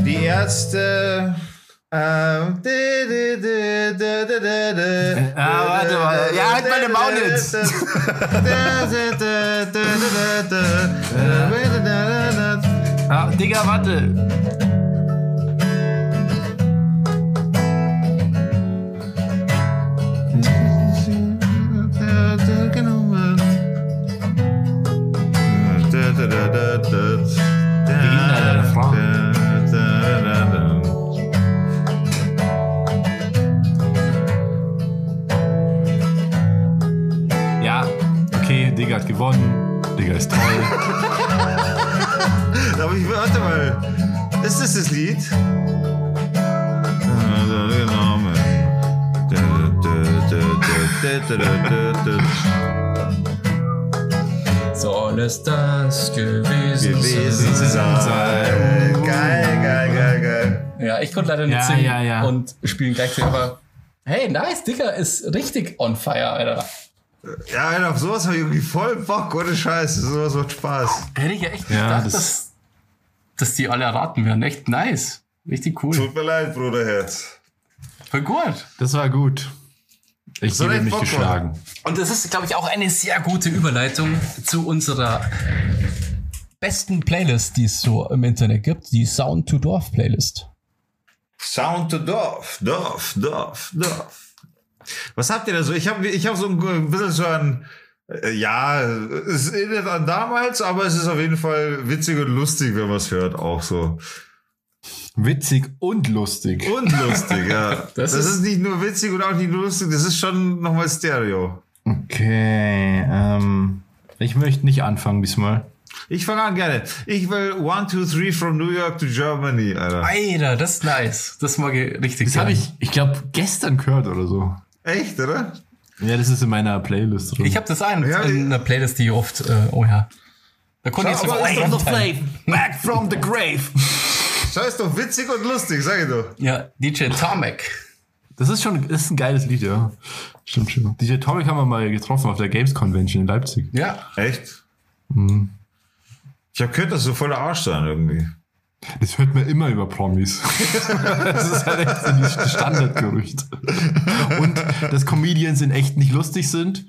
Die Ärzte. Ähm, Ah, warte mal. Ja, halt meine Maul jetzt. Ah, Digga, warte. deine Frau? Gewonnen. Digga ist toll. Aber ich warte mal. Ist das das Lied? soll es das gewesen, Gewesen sein? sein. Geil, geil, geil, geil. Ja, ich konnte leider nicht Ja, singen ja, ja. und spielen gleich, aber hey, nice, Digga, ist richtig on fire, Alter. Ja, Alter, auf sowas habe ich irgendwie voll Bock, ohne Scheiße. Sowas macht Spaß. Hätte ich ja echt Ja, gedacht, das- dass, dass die alle erraten werden. Echt nice. Richtig cool. Tut mir leid, Bruderherz. Voll gut. Das war gut. Ich ich mich Bock geschlagen. Und das ist, glaube ich, auch eine sehr gute Überleitung zu unserer besten Playlist, die es so im Internet gibt, die Sound to Dorf Playlist. Sound to Dorf, Dorf, Dorf, Dorf. Was habt ihr da so? Ich habe ich hab so ein bisschen so ein, äh, ja, es erinnert an damals, aber es ist auf jeden Fall witzig und lustig, wenn man es hört, auch so. Witzig und lustig. Und lustig, ja. Das Das, ist, ist- nicht nur witzig und auch nicht nur lustig, das ist schon nochmal Stereo. Okay, ähm. Ich möchte nicht anfangen diesmal. Ich fange an gerne. Ich will One, Two, Three from New York to Germany, Alter. Alter, das ist nice. Das mag ich richtig Das habe ich, ich glaube, gestern gehört oder so. Echt, oder? Ja, das ist in meiner Playlist drin. Ich habe das ein, Ja, in einer Playlist, die ich oft, äh, oh ja. Da konnte ich Schau, sogar ist doch Runtime. flame, back from the grave. Schau, ist doch witzig und lustig, sag ich doch. Ja, DJ Tomek. Das ist schon, das ist ein geiles Lied, ja. Stimmt schon. DJ Tomic haben wir mal getroffen auf der Games Convention in Leipzig. Ja. Echt? Mhm. Ich habe gehört, dass so voller Arsch sein irgendwie. Das hört man immer über Promis. das ist halt echt so die Standardgerücht. Und dass Comedians in echt nicht lustig sind.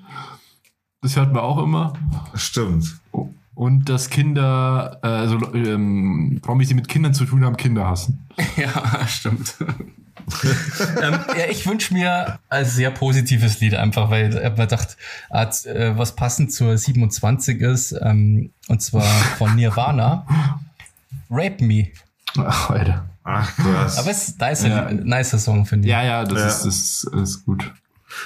Das hört man auch immer. Stimmt. Und dass Kinder, äh, also ähm, Promis, die mit Kindern zu tun haben, Kinder hassen. Ja, stimmt. ähm, ja, ich wünsche mir ein sehr positives Lied einfach, weil er mir dachte, äh, was passend zur 27 ist, ähm, und zwar von Nirvana. Rape Me. Ach, Alter. Ach, krass. Aber es ist nice, Ja. ein nicer Song, finde ich. Ja, ja, das, Ja. Ist, das, ist, das ist gut.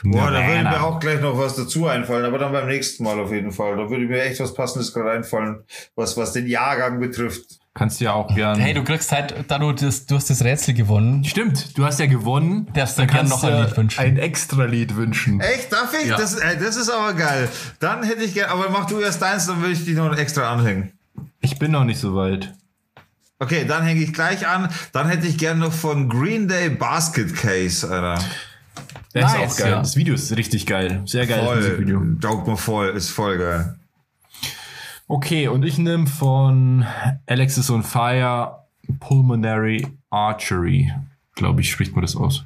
Boah, da würde mir auch gleich noch was dazu einfallen, aber dann beim nächsten Mal auf jeden Fall. Da würde mir echt was Passendes gerade einfallen, was, was den Jahrgang betrifft. Kannst du ja auch gern. Hey, du kriegst halt, da du das, du hast das Rätsel gewonnen. Stimmt, du hast ja gewonnen. Darfst du Dann gern kannst noch ein du Lied wünschen. Ein extra Lied wünschen. Echt, darf ich? Ja. Das, ey, das ist aber geil. Dann hätte ich gerne, aber mach du erst deins, dann will ich dich noch extra anhängen. Ich bin noch nicht so weit. Okay, dann hänge ich gleich an. Dann hätte ich gerne noch von Green Day Basket Case, Alter. Der Nice, ist auch geil. ja. Das Video ist richtig geil. Sehr geiles Voll. Musikvideo. Daugt mal voll, ist voll geil. Okay, und ich nehme von Alexis on Fire Pulmonary Archery. Glaube ich, spricht man das aus.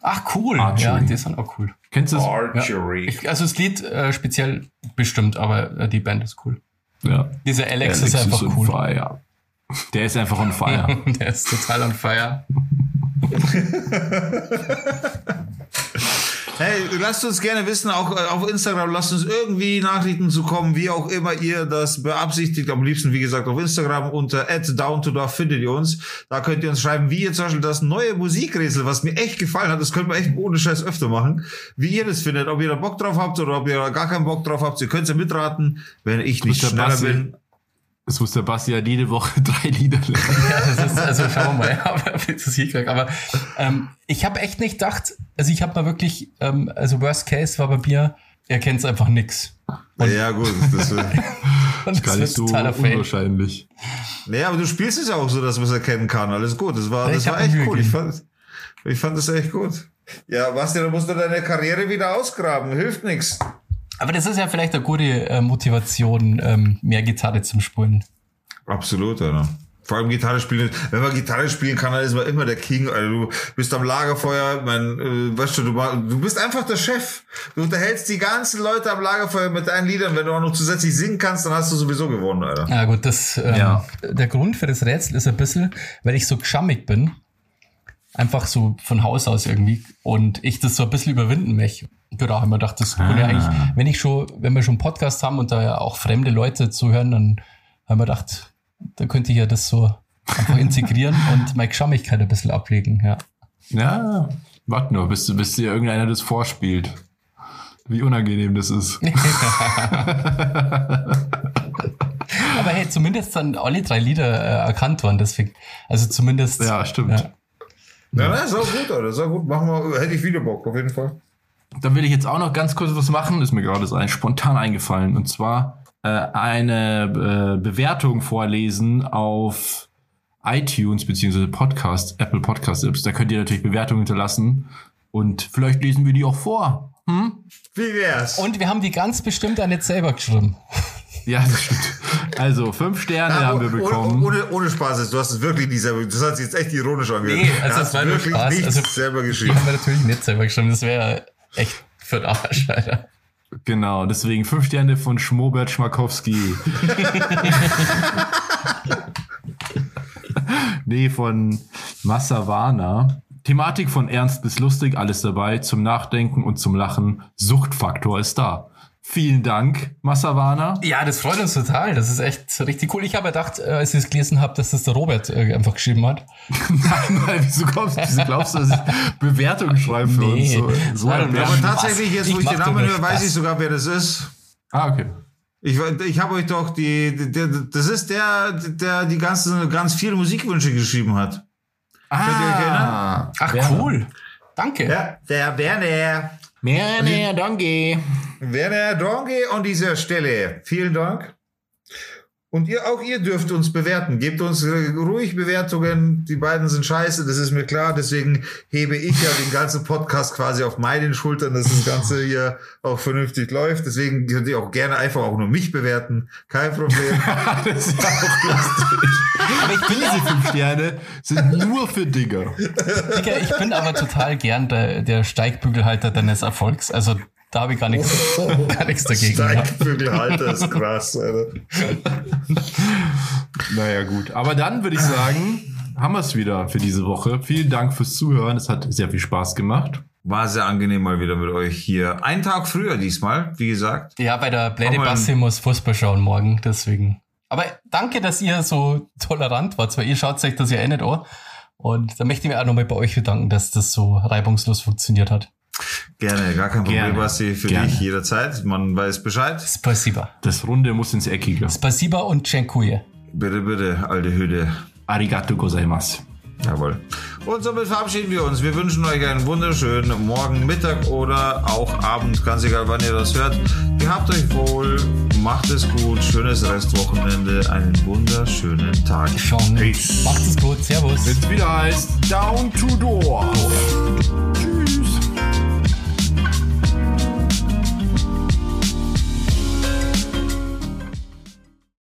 Ach, cool. Archery. Ja, die sind auch cool. Kennst du das? Archery. Ich, also das Lied äh, speziell bestimmt, aber äh, die Band ist cool. Ja. Dieser Alex, ist einfach on cool. Fire. Der ist einfach on fire. Der ist total on fire. Hey, lasst uns gerne wissen, auch äh, auf Instagram, lasst uns irgendwie Nachrichten zukommen, wie auch immer ihr das beabsichtigt. Am liebsten, wie gesagt, auf Instagram unter @downtodorf findet ihr uns. Da könnt ihr uns schreiben, wie ihr zum Beispiel das neue Musikrätsel, was mir echt gefallen hat, das können wir echt ohne Scheiß öfter machen, wie ihr das findet, ob ihr da Bock drauf habt oder ob ihr da gar keinen Bock drauf habt. Ihr könnt ja mitraten, wenn ich nicht der schneller bin. Das muss der Basti ja jede Woche drei Lieder lernen. Ja, das ist, also schauen wir mal, ja, ob wir das hinkriegen. Aber ähm, ich habe echt nicht gedacht, also ich habe mal wirklich, ähm, also Worst Case war bei mir, er kennt einfach nix. ja, gut. Das, Und das Gar nicht so unwahrscheinlich. naja, aber du spielst es ja auch so, dass man es erkennen kann. Alles gut. Das war, das ich war echt cool. Ich fand, ich fand das echt gut. Ja, Basti, dann musst du deine Karriere wieder ausgraben. Hilft nichts. Aber das ist ja vielleicht eine gute äh, Motivation, ähm, mehr Gitarre zum Spulen. Absolut, Alter. Vor allem Gitarre spielen. Wenn man Gitarre spielen kann, dann ist man immer der King. Alter. Du bist am Lagerfeuer, mein, äh, weißt du, du, du bist einfach der Chef. Du unterhältst die ganzen Leute am Lagerfeuer mit deinen Liedern. Wenn du auch noch zusätzlich singen kannst, dann hast du sowieso gewonnen, Alter. Ja gut, das ähm, Ja. der Grund für das Rätsel ist ein bisschen, weil ich so geschammig bin. Einfach so von Haus aus irgendwie. Und ich das so ein bisschen überwinden möchte. Ich habe auch immer gedacht, das könnte ja eigentlich, wenn ich schon, wenn wir schon einen Podcast haben und da ja auch fremde Leute zuhören, dann haben wir gedacht, da könnte ich ja das so einfach integrieren und meine Geschammigkeit ein bisschen ablegen, ja. Ja, warte nur, bis, bis dir irgendeiner das vorspielt. Wie unangenehm das ist. Aber hey, zumindest sind alle drei Lieder äh, erkannt worden, deswegen, also zumindest. Ja, stimmt. Ja. Ja, na, ist auch gut, Alter. Ist auch gut. Machen wir, hätte ich wieder Bock, auf jeden Fall. Dann will ich jetzt auch noch ganz kurz was machen. Ist mir gerade so ein spontan eingefallen. Und zwar äh, eine äh, Bewertung vorlesen auf iTunes beziehungsweise Podcast, Apple Podcast Apps. Da könnt ihr natürlich Bewertungen hinterlassen. Und vielleicht lesen wir die auch vor. Wie wär's? Und wir haben die ganz bestimmt auch nicht selber geschrieben. Ja, das stimmt. Also, fünf Sterne Ja, haben wir ohne- bekommen. Ohne, ohne Spaß, jetzt, du hast es wirklich nicht selber, das hat sich jetzt echt ironisch angehört. Nee, also es hat war wirklich Spaß. nichts Also- selber geschrieben. haben wir natürlich nicht selber geschrieben. Das wäre echt für den Arsch, Alter. Genau, deswegen fünf Sterne von Schmobert Schmakowski. nee, von Massawana. Thematik von ernst bis lustig, alles dabei, zum Nachdenken und zum Lachen. Suchtfaktor ist da. Vielen Dank, Massawana. Ja, das freut uns total. Das ist echt richtig cool. Ich habe gedacht, äh, als ich es gelesen habe, dass das der Robert äh, einfach geschrieben hat. Nein, nein, wieso glaubst, wieso glaubst du, dass ich Bewertungen schreibe für Nee. uns? So, so Nein, ein nein, Aber tatsächlich, jetzt wo Ich ich den Namen höre, weiß ich sogar, wer das ist. Ah, okay. Ich, ich habe euch doch die, der, das ist der, der die ganzen, ganz viele Musikwünsche geschrieben hat. Könnt ihr euch erinnern? Ah, Ach, Werner. cool. Danke. Ja, der Werner. Werner, danke. Werner Dronge an dieser Stelle. Vielen Dank. Und ihr, auch ihr dürft uns bewerten. Gebt uns äh, ruhig Bewertungen. Die beiden sind scheiße, das ist mir klar. Deswegen hebe ich ja den ganzen Podcast quasi auf meinen Schultern, dass das Ganze hier auch vernünftig läuft. Deswegen könnt ihr auch gerne einfach auch nur mich bewerten. Kein Problem. das ist ja auch lustig. Aber ich bin diese fünf Sterne sind nur für Digger. Digga, ich bin aber total gern der, der Steigbügelhalter deines Erfolgs. Also da habe ich gar nichts, gar nichts dagegen. gehabt. Steigbügelhalter ist krass, Alter. Naja, gut. Aber dann würde ich sagen, haben wir es wieder für diese Woche. Vielen Dank fürs Zuhören. Es hat sehr viel Spaß gemacht. War sehr angenehm mal wieder mit euch hier. Einen Tag früher diesmal, wie gesagt. Ja, bei der Aber- Bassi muss Fußball schauen morgen, deswegen. Aber danke, dass ihr so tolerant wart, weil ihr schaut euch das ja eh nicht an. Und da möchte ich mich auch nochmal bei euch bedanken, dass das so reibungslos funktioniert hat. Gerne, gar kein Problem, Gerne. Basti, für Gerne. dich jederzeit. Man weiß Bescheid. Spasiba. Das Runde muss ins Eckige. Spasiba und Dziękuję. Bitte, bitte, alte Hütte. Arigato gozaimasu. Jawohl. Und somit verabschieden wir uns. Wir wünschen euch einen wunderschönen Morgen, Mittag oder auch Abend, ganz egal wann ihr das hört. Gehabt euch wohl, macht es gut, schönes Restwochenende, einen wunderschönen Tag. Schon. Peace. Macht es gut. Servus. Es wieder heißt Down to Door.